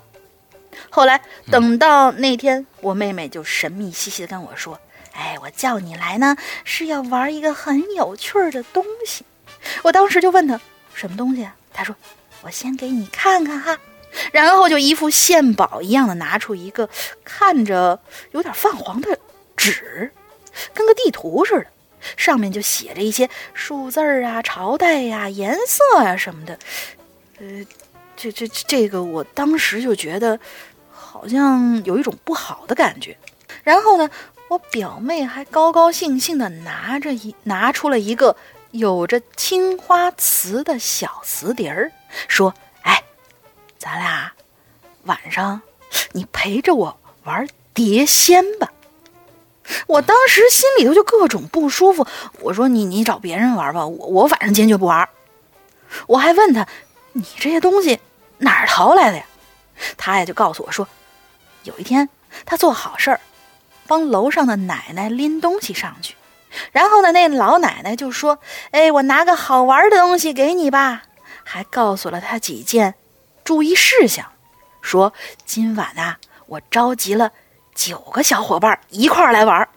后来等到那天，我妹妹就神秘兮兮的跟我说：“哎，我叫你来呢，是要玩一个很有趣儿的东西。”我当时就问她什么东西啊？她说：“我先给你看看哈。”然后就一副献宝一样的拿出一个看着有点泛黄的纸，跟个地图似的，上面就写着一些数字儿啊、朝代呀、颜色呀什么的。呃，这这这个，我当时就觉得好像有一种不好的感觉。然后呢，我表妹还高高兴兴的拿着一拿出了一个有着青花瓷的小瓷碟儿，说：“哎，咱俩晚上你陪着我玩碟仙吧。” 我当时心里头就各种不舒服。我说：“你你找别人玩吧，我我反正坚决不玩。”我还问他：“你这些东西哪儿淘来的呀？”他呀就告诉我说：“有一天他做好事儿。”帮楼上的奶奶拎东西上去，然后呢，那老奶奶就说：“哎，我拿个好玩的东西给你吧。”还告诉了他几件注意事项，说：“今晚啊，我召集了九个小伙伴一块儿来玩。”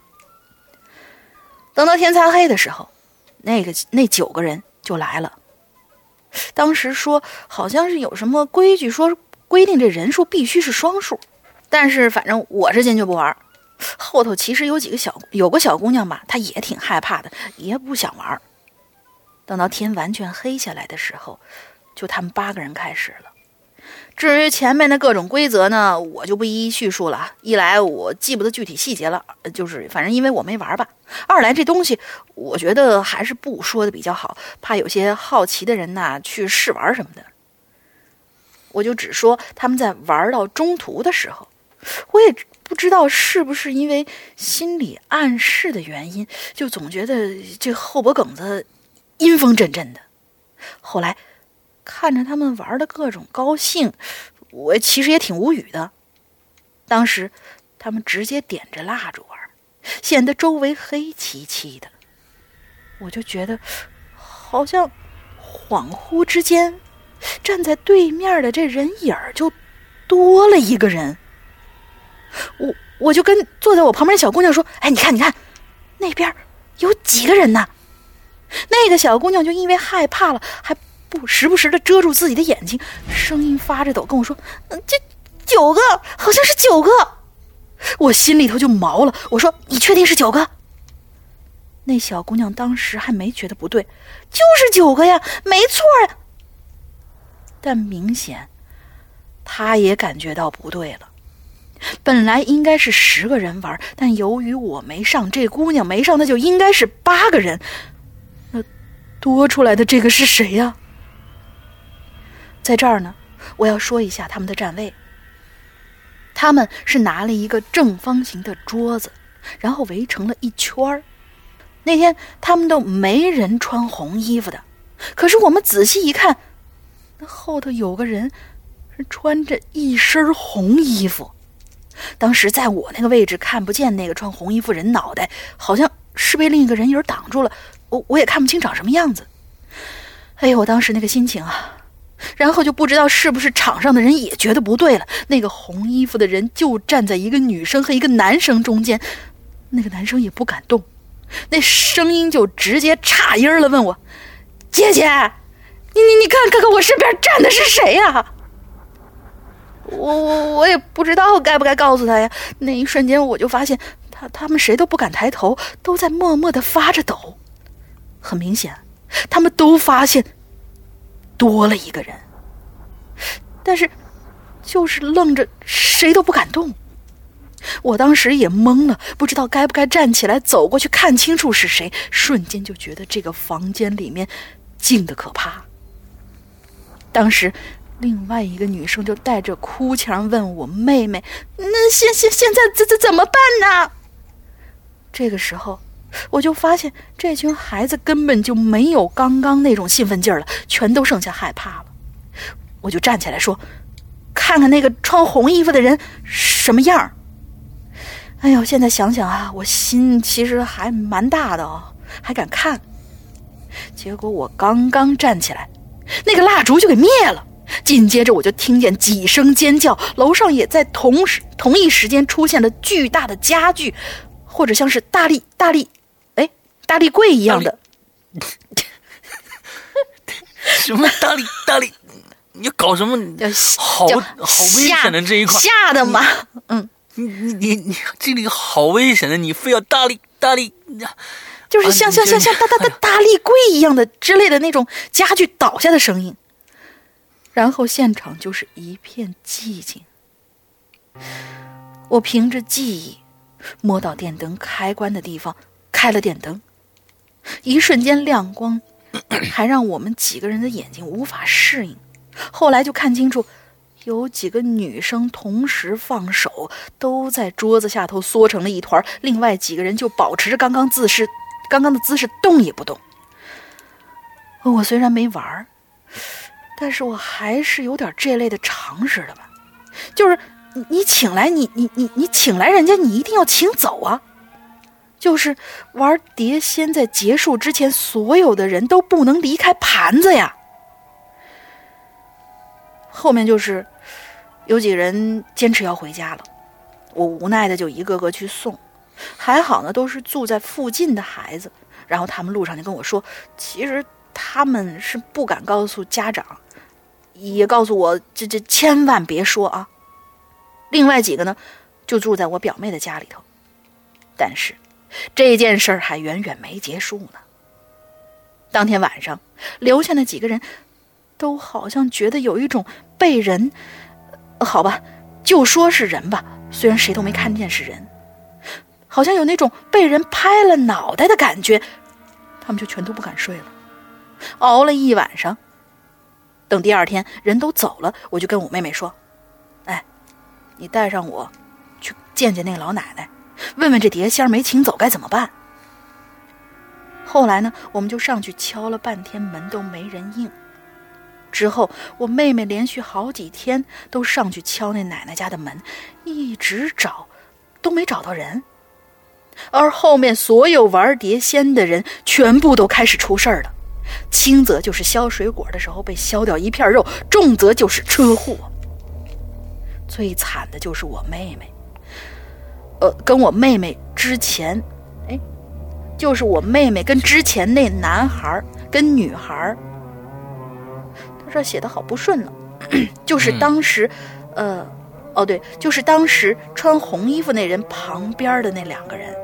等到天擦黑的时候，那个那九个人就来了。当时说好像是有什么规矩，说规定这人数必须是双数，但是反正我是坚决不玩。后头其实有几个小有个小姑娘吧，她也挺害怕的，也不想玩。等到天完全黑下来的时候，就他们八个人开始了。至于前面的各种规则呢，我就不一一叙述了。一来我记不得具体细节了，就是反正因为我没玩吧；二来这东西我觉得还是不说的比较好，怕有些好奇的人呐去试玩什么的。我就只说他们在玩到中途的时候，我也。不知道是不是因为心理暗示的原因，就总觉得这后脖梗子阴风阵阵的。后来看着他们玩的各种高兴，我其实也挺无语的。当时他们直接点着蜡烛玩，显得周围黑漆漆的，我就觉得好像恍惚之间，站在对面的这人影儿就多了一个人。我我就跟坐在我旁边的小姑娘说：“哎，你看，你看，那边有几个人呢？”那个小姑娘就因为害怕了，还时不时的遮住自己的眼睛，声音发着抖跟我说：“这九个，好像是九个。”我心里头就毛了。我说：“你确定是九个？”那小姑娘当时还没觉得不对，就是九个呀，没错呀。但明显，她也感觉到不对了。本来应该是十个人玩，但由于我没上，这姑娘没上，那就应该是八个人。那多出来的这个是谁呀？在这儿呢，我要说一下他们的站位。他们是拿了一个正方形的桌子，然后围成了一圈儿。那天他们都没人穿红衣服的，可是我们仔细一看，那后头有个人穿着一身红衣服。当时在我那个位置看不见那个穿红衣服人脑袋，好像是被另一个人影挡住了，我我也看不清长什么样子。哎呦，我当时那个心情啊，然后就不知道是不是场上的人也觉得不对了。那个红衣服的人就站在一个女生和一个男生中间，那个男生也不敢动，那声音就直接岔音了，问我：“姐姐，你你你看看看我身边站的是谁呀？”我我我也不知道该不该告诉他呀。那一瞬间，我就发现他他们谁都不敢抬头，都在默默的发着抖。很明显，他们都发现多了一个人，但是就是愣着，谁都不敢动。我当时也懵了，不知道该不该站起来走过去看清楚是谁。瞬间就觉得这个房间里面静的可怕。当时。另外一个女生就带着哭腔问我妹妹：“那现现现在怎怎怎么办呢？”这个时候，我就发现这群孩子根本就没有刚刚那种兴奋劲儿了，全都剩下害怕了。我就站起来说：“看看那个穿红衣服的人什么样儿哎呦，现在想想啊，我心其实还蛮大的哦，还敢看。结果我刚刚站起来，那个蜡烛就给灭了。紧接着，我就听见几声尖叫，楼上也在同时同一时间出现了巨大的家具，或者像是大力大力，大力柜一样的。什么大力大力？你搞什么？好好危险的这一块，吓的嘛？嗯，你你你你，这里好危险的，你非要大力大力，就是像像像像大大大大力柜一样的之类的那种家具倒下的声音。然后现场就是一片寂静。我凭着记忆，摸到电灯开关的地方，开了电灯。一瞬间亮光，还让我们几个人的眼睛无法适应。后来就看清楚，有几个女生同时放手，都在桌子下头缩成了一团。另外几个人就保持着刚刚姿势，刚刚的姿势动也不动。我虽然没玩儿。但是我还是有点这类的常识的吧，就是你你请来你你你你请来人家，你一定要请走啊。就是玩碟仙，在结束之前，所有的人都不能离开盘子呀。后面就是有几人坚持要回家了，我无奈的就一个个去送，还好呢，都是住在附近的孩子。然后他们路上就跟我说，其实他们是不敢告诉家长。也告诉我，这这千万别说啊！另外几个呢，就住在我表妹的家里头。但是这件事儿还远远没结束呢。当天晚上，留下那几个人，都好像觉得有一种被人……好吧，就说是人吧，虽然谁都没看见是人，好像有那种被人拍了脑袋的感觉。他们就全都不敢睡了，熬了一晚上。等第二天人都走了，我就跟我妹妹说：“哎，你带上我，去见见那个老奶奶，问问这碟仙没请走该怎么办。”后来呢，我们就上去敲了半天门都没人应。之后我妹妹连续好几天都上去敲那奶奶家的门，一直找，都没找到人。而后面所有玩碟仙的人全部都开始出事儿了。轻则就是削水果的时候被削掉一片肉，重则就是车祸。最惨的就是我妹妹，呃，跟我妹妹之前，哎，就是我妹妹跟之前那男孩跟女孩，他这写的好不顺呢，就是当时，呃，哦对，就是当时穿红衣服那人旁边的那两个人，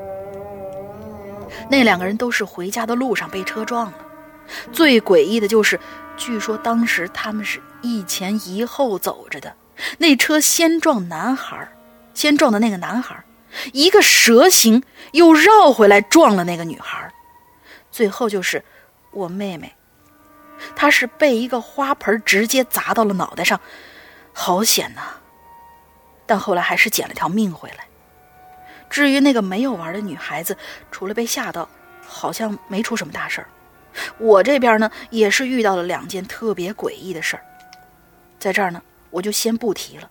那两个人都是回家的路上被车撞了。最诡异的就是，据说当时他们是一前一后走着的，那车先撞男孩，先撞的那个男孩，一个蛇形又绕回来撞了那个女孩，最后就是我妹妹，她是被一个花盆直接砸到了脑袋上，好险呐！但后来还是捡了条命回来。至于那个没有玩的女孩子，除了被吓到，好像没出什么大事儿。我这边呢，也是遇到了两件特别诡异的事儿，在这儿呢，我就先不提了。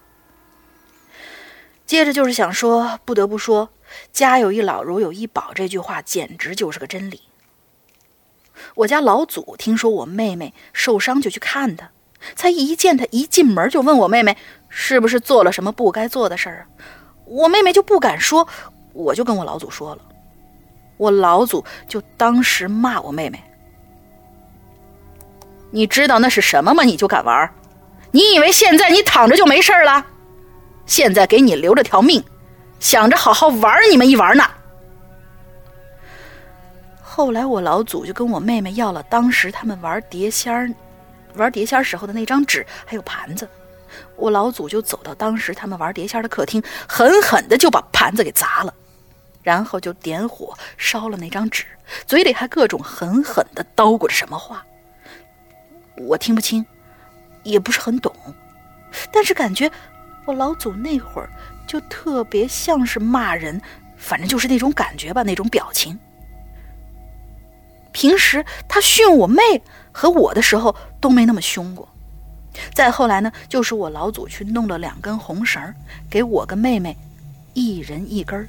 接着就是想说，不得不说，“家有一老，如有一宝”这句话简直就是个真理。我家老祖听说我妹妹受伤，就去看她，才一见她一进门就问我妹妹是不是做了什么不该做的事儿啊？我妹妹就不敢说，我就跟我老祖说了，我老祖就当时骂我妹妹。你知道那是什么吗？你就敢玩？你以为现在你躺着就没事儿了？现在给你留着条命，想着好好玩你们一玩呢。后来我老祖就跟我妹妹要了当时他们玩碟仙儿、玩碟仙时候的那张纸还有盘子，我老祖就走到当时他们玩碟仙的客厅，狠狠的就把盘子给砸了，然后就点火烧了那张纸，嘴里还各种狠狠的叨咕着什么话。我听不清，也不是很懂，但是感觉我老祖那会儿就特别像是骂人，反正就是那种感觉吧，那种表情。平时他训我妹和我的时候都没那么凶过。再后来呢，就是我老祖去弄了两根红绳，给我跟妹妹一人一根，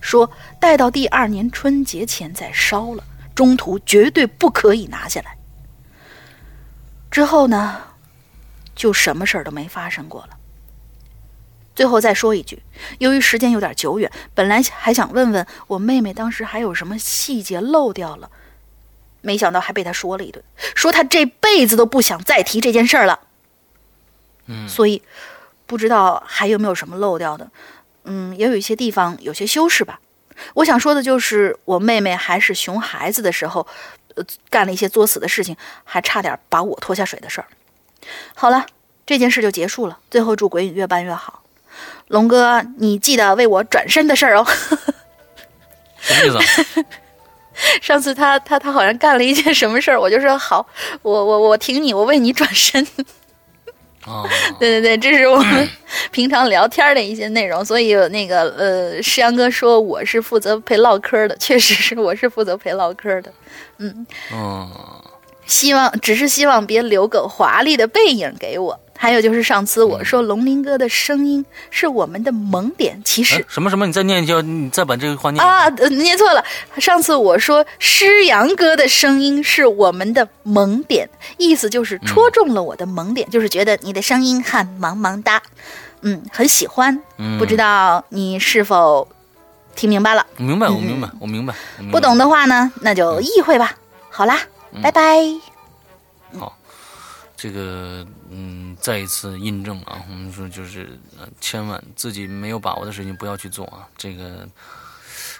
说待到第二年春节前再烧了，中途绝对不可以拿下来。之后呢，就什么事儿都没发生过了。最后再说一句，由于时间有点久远，本来还想问问我妹妹当时还有什么细节漏掉了，没想到还被她说了一顿，说她这辈子都不想再提这件事儿了。嗯，所以不知道还有没有什么漏掉的，嗯，也有一些地方有些修饰吧。我想说的就是，我妹妹还是熊孩子的时候，呃，干了一些作死的事情，还差点把我拖下水的事儿。好了，这件事就结束了。最后祝鬼影越办越好。龙哥，你记得为我转身的事儿哦。什么意思啊？上次他他他好像干了一件什么事儿，我就说好，我我我挺你，我为你转身。啊，对对对，这是我们平常聊天的一些内容。所以那个呃，诗阳哥说我是负责陪唠嗑的，确实是我是负责陪唠嗑的。嗯，希望只是希望别留个华丽的背影给我。还有就是上次我说龙鳞哥的声音是我们的萌点，其实哎什么什么？你再念一下，你再把这个话念啊，念错了。上次我说诗阳哥的声音是我们的萌点，意思就是戳中了我的萌点，就是觉得你的声音很萌萌哒，嗯，很喜欢。嗯不知道你是否听明白了？明白，我明白，我明白。明白不懂的话呢，那就意会吧。好啦，拜拜。这个，嗯，再一次印证啊，我们说就是，呃，千万自己没有把握的事情不要去做啊。这个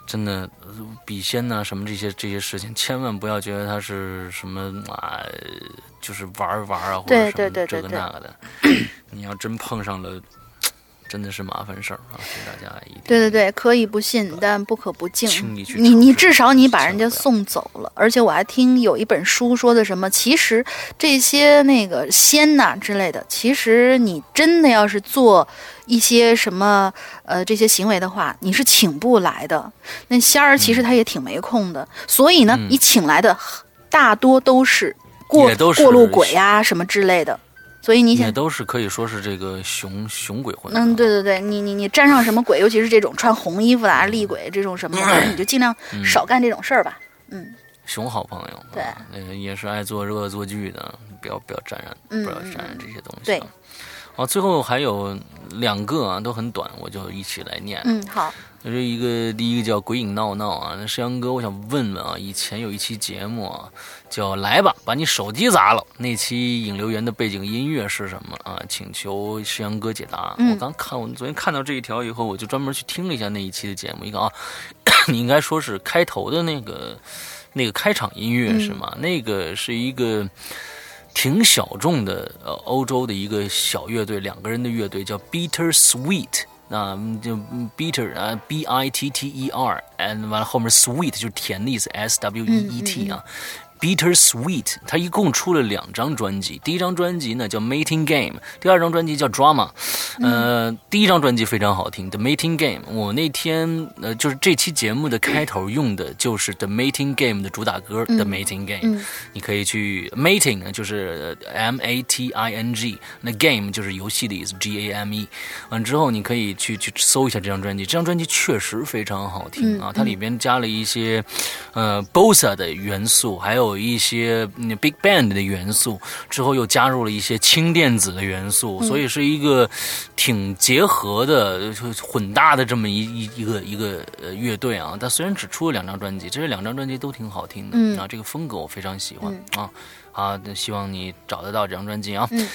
真的，呃笔仙呐、什么这些这些事情，千万不要觉得它是什么啊，就是玩儿玩儿啊，或者什么这个那个的。你要真碰上了，真的是麻烦事儿啊，请大家一定对对对，可以不信，但不可不敬。你你至少你把人家送走了，而且我还听有一本书说的什么，其实这些那个仙呐、之类的，其实你真的要是做一些什么呃这些行为的话，你是请不来的。那仙儿其实他也挺没空的，所以呢，嗯你请来的大多都是过都是过路鬼啊什么之类的。所以你想也，都是可以说是这个熊熊鬼魂。嗯，对对对，你你你沾上什么鬼，尤其是这种穿红衣服的啊、厉鬼这种什么的，你就尽量少干这种事儿吧。嗯熊好朋友，对啊，呃，也是爱做恶作剧的，不要不要沾染，嗯不要沾染这些东西、对啊。好，最后还有两个啊，都很短，我就一起来念。嗯，好，就是一个第一个叫《鬼影闹闹》啊，那石阳哥，我想问问啊，以前有一期节目啊，叫“来吧，把你手机砸了”，那期引流员的背景音乐是什么啊？请求石阳哥解答。嗯我刚看，我昨天看到这一条以后，我就专门去听了一下那一期的节目，一个啊，你应该说是开头的那个那个开场音乐是吗？那个是一个。挺小众的，呃，欧洲的一个小乐队，两个人的乐队叫 Bitter Sweet，那嗯就嗯 Bitter 啊，B I T T E R，and 完了后面 Sweet 就是甜的意思，S W E E T 啊。 Bitter Sweet，它一共出了两张专辑，第一张专辑呢叫 Mating Game，第二张专辑叫 Drama。呃，第一张专辑非常好听，The Mating Game。我那天呃就是这期节目的开头用的就是 The Mating Game 的主打歌、The Mating Game，、你可以去 Mating 呢就是 M A T I N G，那 Game 就是游戏的意思，G A M E。完之后你可以去去搜一下这张专辑，这张专辑确实非常好听啊，它里边加了一些呃 Bossa 的元素，还有一些、嗯、Big Band 的元素，之后又加入了一些轻电子的元素，所以是一个挺结合的、就混搭的这么一一一个一个呃乐队啊。但虽然只出了两张专辑，这两张专辑都挺好听的、嗯啊，这个风格我非常喜欢、啊。好，那希望你找得到这张专辑啊。嗯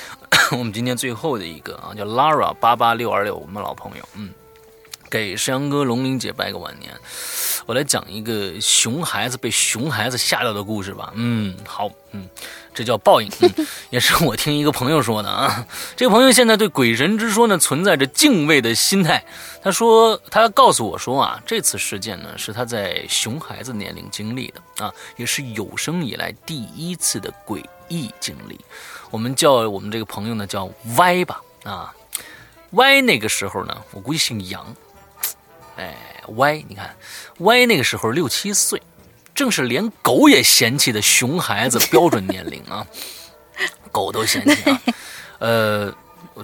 我们今天最后的一个啊，叫 Lara 八八六二六，我们老朋友，嗯，给山羊哥、龙玲姐拜个晚年。我来讲一个熊孩子被熊孩子吓到的故事吧。嗯，好，嗯，这叫报应，也是我听一个朋友说的啊。这个朋友现在对鬼神之说呢存在着敬畏的心态。他说，他告诉我说啊，这次事件呢是他在熊孩子年龄经历的啊，也是有生以来第一次的诡异经历。我们叫我们这个朋友呢叫歪吧啊，歪那个时候呢，我估计姓杨。哎，歪，你看，歪那个时候六七岁，正是连狗也嫌弃的熊孩子标准年龄啊，狗都嫌弃啊。呃，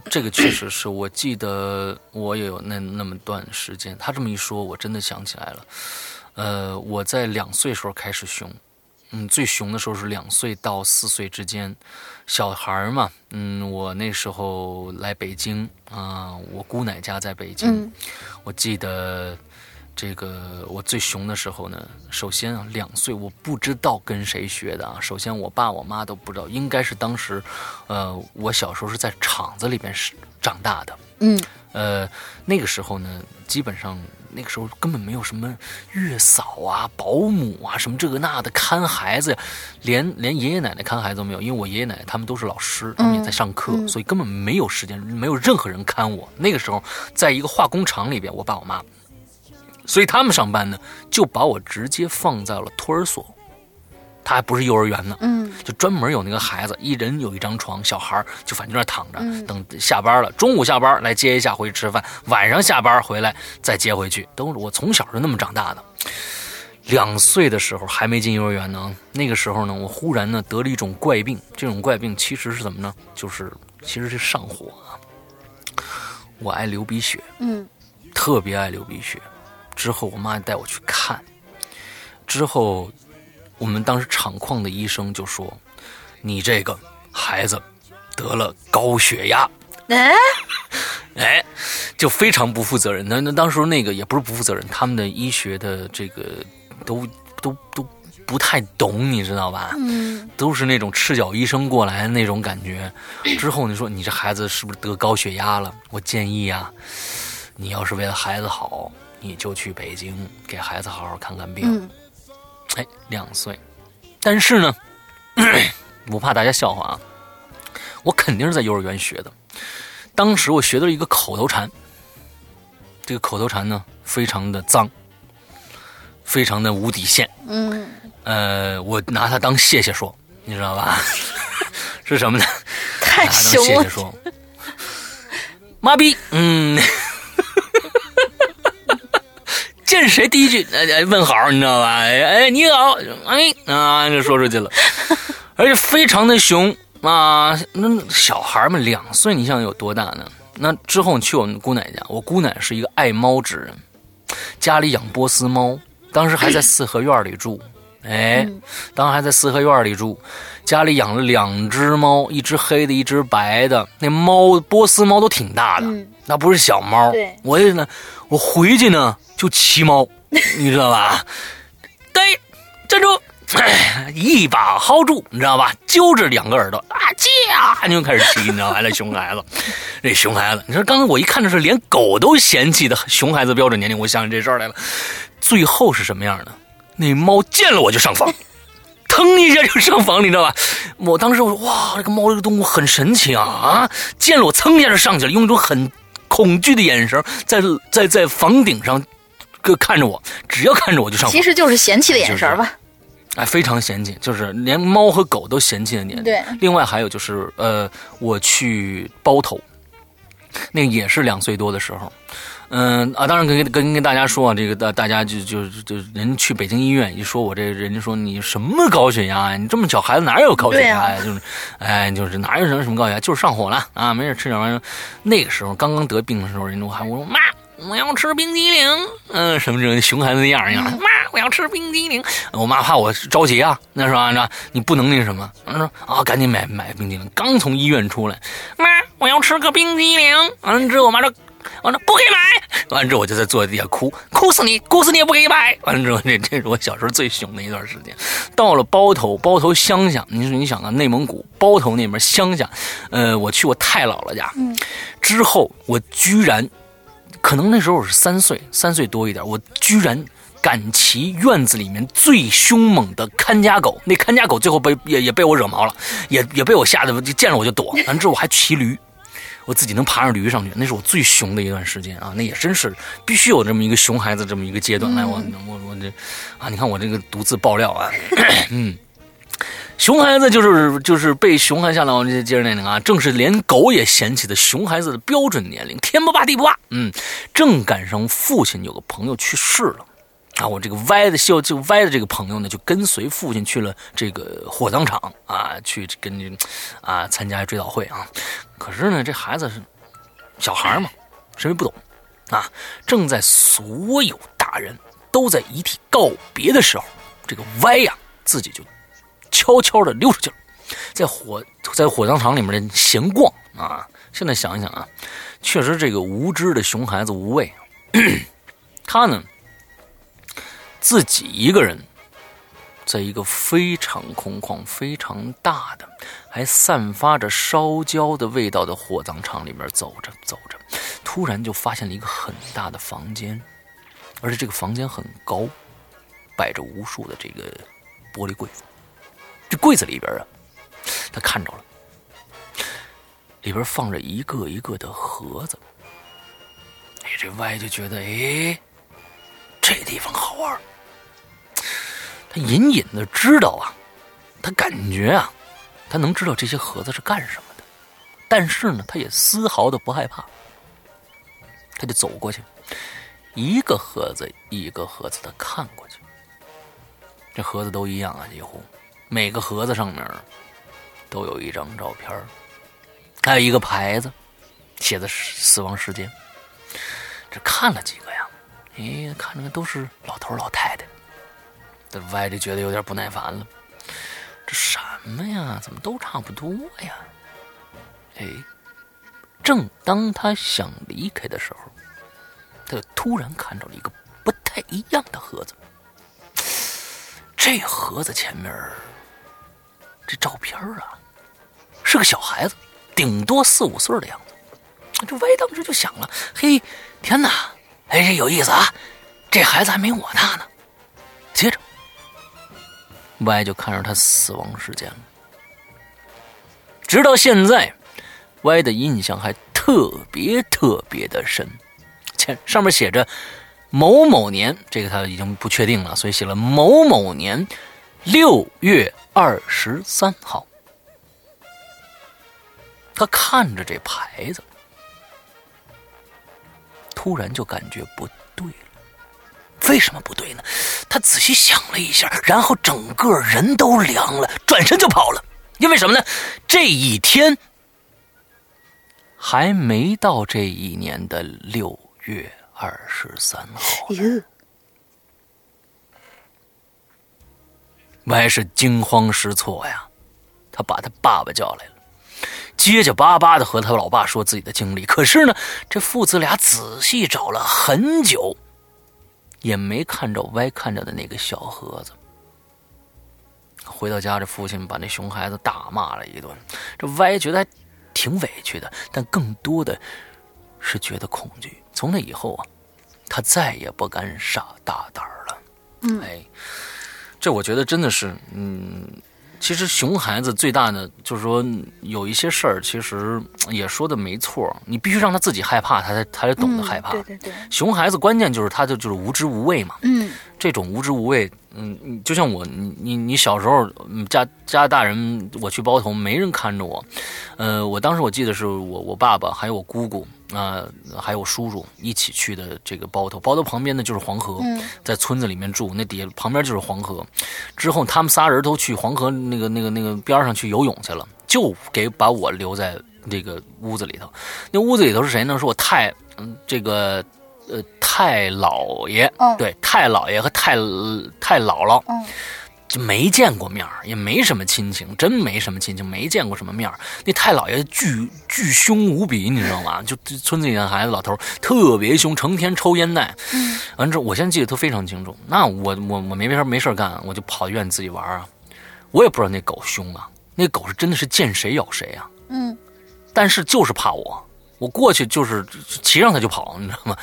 这个确实是我记得我也有那那么段时间。他这么一说，我真的想起来了。呃，我在两岁时候开始熊，嗯，最熊的时候是两岁到四岁之间，小孩儿嘛，嗯，我那时候来北京啊、我姑奶家在北京，嗯。我记得这个我最熊的时候呢，首先啊，两岁我不知道跟谁学的啊，首先我爸我妈都不知道，应该是当时，呃，我小时候是在厂子里边是长大的，嗯。呃，那个时候呢，基本上那个时候根本没有什么月嫂啊、保姆啊什么这个那的看孩子，连连爷爷奶奶看孩子都没有，因为我爷爷奶奶他们都是老师，他们也在上课，所以根本没有时间，没有任何人看我。那个时候，在一个化工厂里边，我爸我妈，所以他们上班呢，就把我直接放在了托儿所。他还不是幼儿园呢，嗯，就专门有那个孩子，一人有一张床，小孩就反正在那躺着，等下班了，中午下班来接一下回去吃饭，晚上下班回来再接回去，都是我从小就那么长大的。两岁的时候还没进幼儿园呢，那个时候呢，我忽然呢得了一种怪病，这种怪病其实是怎么呢？就是其实是上火啊，我爱流鼻血，嗯，特别爱流鼻血。之后我妈带我去看，之后。我们当时厂矿的医生就说：“你这个孩子得了高血压。”哎，哎，就非常不负责任。那那当时那个也不是不负责任，他们的医学的这个都都都不太懂，你知道吧？嗯，都是那种赤脚医生过来的那种感觉。之后你说你这孩子是不是得高血压了？我建议啊，你要是为了孩子好，你就去北京给孩子好好看看病。哎，两岁，但是呢，不怕大家笑话啊，我肯定是在幼儿园学的。当时我学的是一个口头禅，这个口头禅呢，非常的脏，非常的无底线。嗯，呃，我拿它当谢谢说，你知道吧？是什么呢？太凶了。谢谢说，妈逼，嗯。见谁第一句哎问好，你知道吧？哎你好，哎啊就说出去了，而且非常的凶啊！那小孩们两岁，你想有多大呢？那之后去我们姑奶家，我姑奶是一个爱猫之人，家里养波斯猫，当时还在四合院里住。哎，当时还在四合院里住，家里养了两只猫，一只黑的，一只白的。那猫波斯猫都挺大的，那不是小猫。对，我也呢，我回去呢。就骑猫，你知道吧？对，站住！一把薅住，你知道吧？揪着两个耳朵啊，驾！你就开始骑，你知道吧？那熊孩子，这熊孩子，你说刚才我一看的是连狗都嫌弃的熊孩子标准年龄，我想起这事儿来了。最后是什么样的？那猫见了我就上房，腾一下就上房，你知道吧？我当时我说哇，这个猫这个动物很神奇啊啊！见了我蹭一下就上去了，用一种很恐惧的眼神在在在房顶上。哥看着我，只要看着我就上房。其实就是嫌弃的眼神吧。哎，非常嫌弃，就是连猫和狗都嫌弃的年龄。对。另外还有就是，呃，我去包头，那个也是两岁多的时候。嗯啊，当然跟跟跟大家说啊，这个大大家就就就人去北京医院一说，我这人家说你什么高血压呀？你这么小孩子哪有高血压呀？就是，哎，就是哪有什么什么高血压，就是上火了啊，没事吃点玩意儿。那个时候刚刚得病的时候，人家还我说妈。我要吃冰激凌，嗯，什么这种熊孩子的样一样。妈，我要吃冰激凌。我妈怕我着急啊，那是吧？那你不能那什么？说啊，赶紧买买冰激凌。刚从医院出来，妈，我要吃个冰激凌。完了之后，我妈说，完了不给买。完了之后，我就在坐在地下哭，哭死你，哭死你也不给买。完了之后，这这是我小时候最熊的一段时间。到了包头，包头乡下，你说你想啊，内蒙古包头那边乡下，呃，我去我太姥姥家，之后我居然。可能那时候我是三岁，三岁多一点，我居然赶骑院子里面最凶猛的看家狗。那看家狗最后被也也被我惹毛了，也也被我吓得见了我就躲。完之后我还骑驴，我自己能爬上驴上去，那是我最熊的一段时间啊！那也真是必须有这么一个熊孩子这么一个阶段。来，我我我这啊，你看我这个独自爆料啊，嗯。熊孩子就是就是被熊孩子吓到，这接着那个啊，正是连狗也嫌弃的熊孩子的标准年龄，天不怕地不怕。嗯，正赶上父亲有个朋友去世了，啊，我这个歪的笑就歪的这个朋友呢，就跟随父亲去了这个火葬场啊，去跟啊参加追悼会啊。可是呢，这孩子是小孩嘛，谁也不懂啊。正在所有大人都在遗体告别的时候，这个歪呀自己就。悄悄的溜出去了，在火在火葬场里面闲逛啊！现在想一想啊，确实这个无知的熊孩子无畏，他呢自己一个人，在一个非常空旷、非常大的、还散发着烧焦的味道的火葬场里面走着走着。突然就发现了一个很大的房间，而且这个房间很高，摆着无数的这个玻璃柜子。这柜子里边啊，他看着了，里边放着一个一个的盒子。哎，这 Y 就觉得，哎，这地方好玩。他隐隐的知道啊，他感觉啊，他能知道这些盒子是干什么的，但是呢，他也丝毫的不害怕。他就走过去，一个盒子一个盒子的看过去。这盒子都一样啊，几乎每个盒子上面都有一张照片，还有一个牌子，写的死亡时间。这看了几个呀？哎，看着都是老头老太太。这歪着觉得有点不耐烦了，这什么呀？怎么都差不多呀？哎，正当他想离开的时候，他突然看到了一个不太一样的盒子。这盒子前面这照片啊，是个小孩子，顶多四五岁的样子。这歪当时就想了：嘿，天哪！哎，这有意思啊！这孩子还没我大呢。接着。歪就看着他死亡时间了，直到现在歪的印象还特别特别的深。前上面写着某某年，这个他已经不确定了，所以写了某某年六月二十三号。他看着这牌子，突然就感觉不对。为什么不对呢？他仔细想了一下，然后整个人都凉了，转身就跑了。因为什么呢？这一天还没到这一年的六月二十三号。哟，歪是惊慌失措呀，他把他爸爸叫来了，结结巴巴的和他老爸说自己的经历。可是呢，这父子俩仔细找了很久。也没看着歪看着的那个小盒子。回到家，这父亲把那熊孩子大骂了一顿。这歪觉得还挺委屈的，但更多的是觉得恐惧。从那以后啊，他再也不敢傻大胆了。嗯，哎，这我觉得真的是，嗯。其实熊孩子最大的就是说，有一些事儿，其实 也说的没错。你必须让他自己害怕，他才他才懂得害怕。对对对。熊孩子关键就是他就就是无知无畏嘛。嗯。这种无知无畏，嗯，就像我，你你你小时候家家大人我去包头，没人看着我。呃，我当时我记得是我我爸爸还有我姑姑。啊，还有叔叔一起去的这个包头，包头旁边呢就是黄河，在村子里面住，那底下旁边就是黄河。之后他们仨人都去黄河那个那个那个边上去游泳去了，就给把我留在这个屋子里头。那屋子里头是谁呢？是我太嗯这个呃太姥爷，对太姥爷和太太姥姥。就没见过面也没什么亲情，真没什么亲情，没见过什么面那太老爷巨巨凶无比，你知道吗？就村子里的孩子，老头特别凶，成天抽烟袋。嗯，完之后，我现在记得都非常清楚。那我我我没没事没事干，我就跑院子自己玩啊。我也不知道那狗凶啊，那狗是真的是见谁咬谁啊。嗯，但是就是怕我，我过去就是骑上它就跑，你知道吗？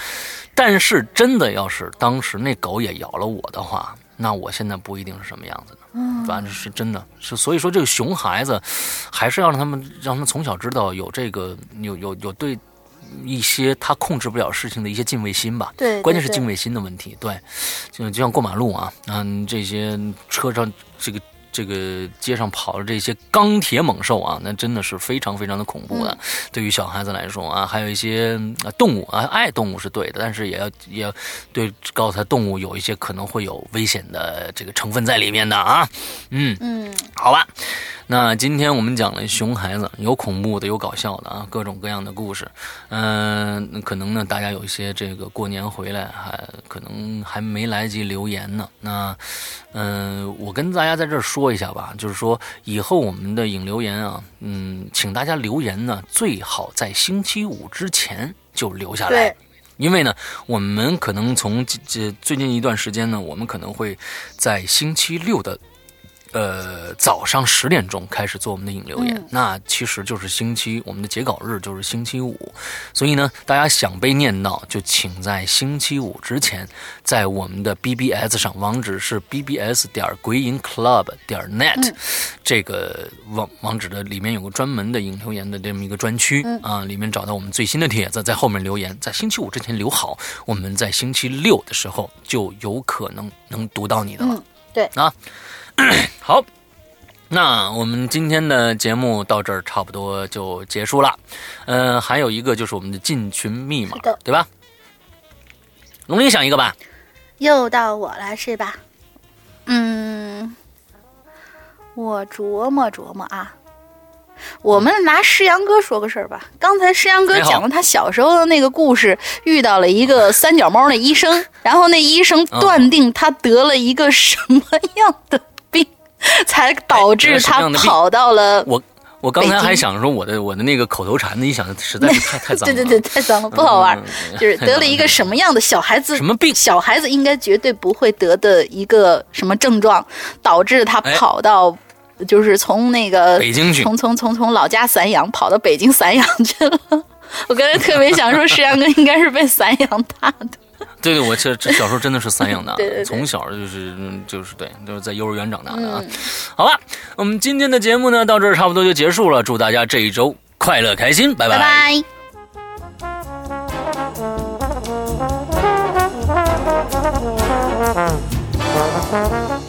但是真的要是当时那狗也咬了我的话。那我现在不一定是什么样子的，嗯，反正是真的，是所以说这个熊孩子，还是要让他们让他们从小知道有这个有有有对一些他控制不了事情的一些敬畏心吧，对，关键是敬畏心的问题，对，就就像过马路啊，嗯，这些车上这个。这个街上跑的这些钢铁猛兽啊，那真的是非常非常的恐怖的。对于小孩子来说啊，还有一些动物啊，爱动物是对的，但是也要也要对告诉他，动物有一些可能会有危险的这个成分在里面的啊。嗯嗯，好吧。那今天我们讲了熊孩子，有恐怖的，有搞笑的啊，各种各样的故事。嗯，可能呢，大家有一些这个过年回来还可能还没来及留言呢。那，嗯，我跟大家在这儿说一下吧，就是说以后我们的引留言啊，嗯，请大家留言呢，最好在星期五之前就留下来，因为呢，我们可能从这最近一段时间呢，我们可能会在星期六的。呃，早上十点钟开始做我们的引流言，那其实就是星期我们的截稿日就是星期五，所以呢，大家想被念到，就请在星期五之前，在我们的 BBS 上，网址是 BBS 点鬼影 Club 点 net，这个网网址的里面有个专门的引流言的这么一个专区啊，里面找到我们最新的帖子，在后面留言，在星期五之前留好，我们在星期六的时候就有可能能读到你的了。对。啊。好，那我们今天的节目到这儿差不多就结束了。嗯，还有一个就是我们的进群密码，对吧？龙鳞想一个吧。又到我了是吧？嗯，我琢磨琢磨啊。我们拿诗阳哥说个事儿吧。刚才诗阳哥讲了他小时候的那个故事，遇到了一个三脚猫的医生，然后那医生断定他得了一个什么样的。才导致他跑到了我。我刚才还想说我的我的那个口头禅呢，一想实在是太 太脏了。对对对，太脏了，不好玩。就是得了一个什么样的小孩子什么病？小孩子应该绝对不会得的一个什么症状，导致他跑到就是从那个北京去，从从从从老家散养跑到北京散养去了。我刚才特别想说，石阳哥应该是被散养大的。对对，我这这小时候真的是散养的，从小就是就是对，就是在幼儿园长大的啊。好了，我们今天的节目呢，到这儿差不多就结束了。祝大家这一周快乐开心，拜拜。拜拜。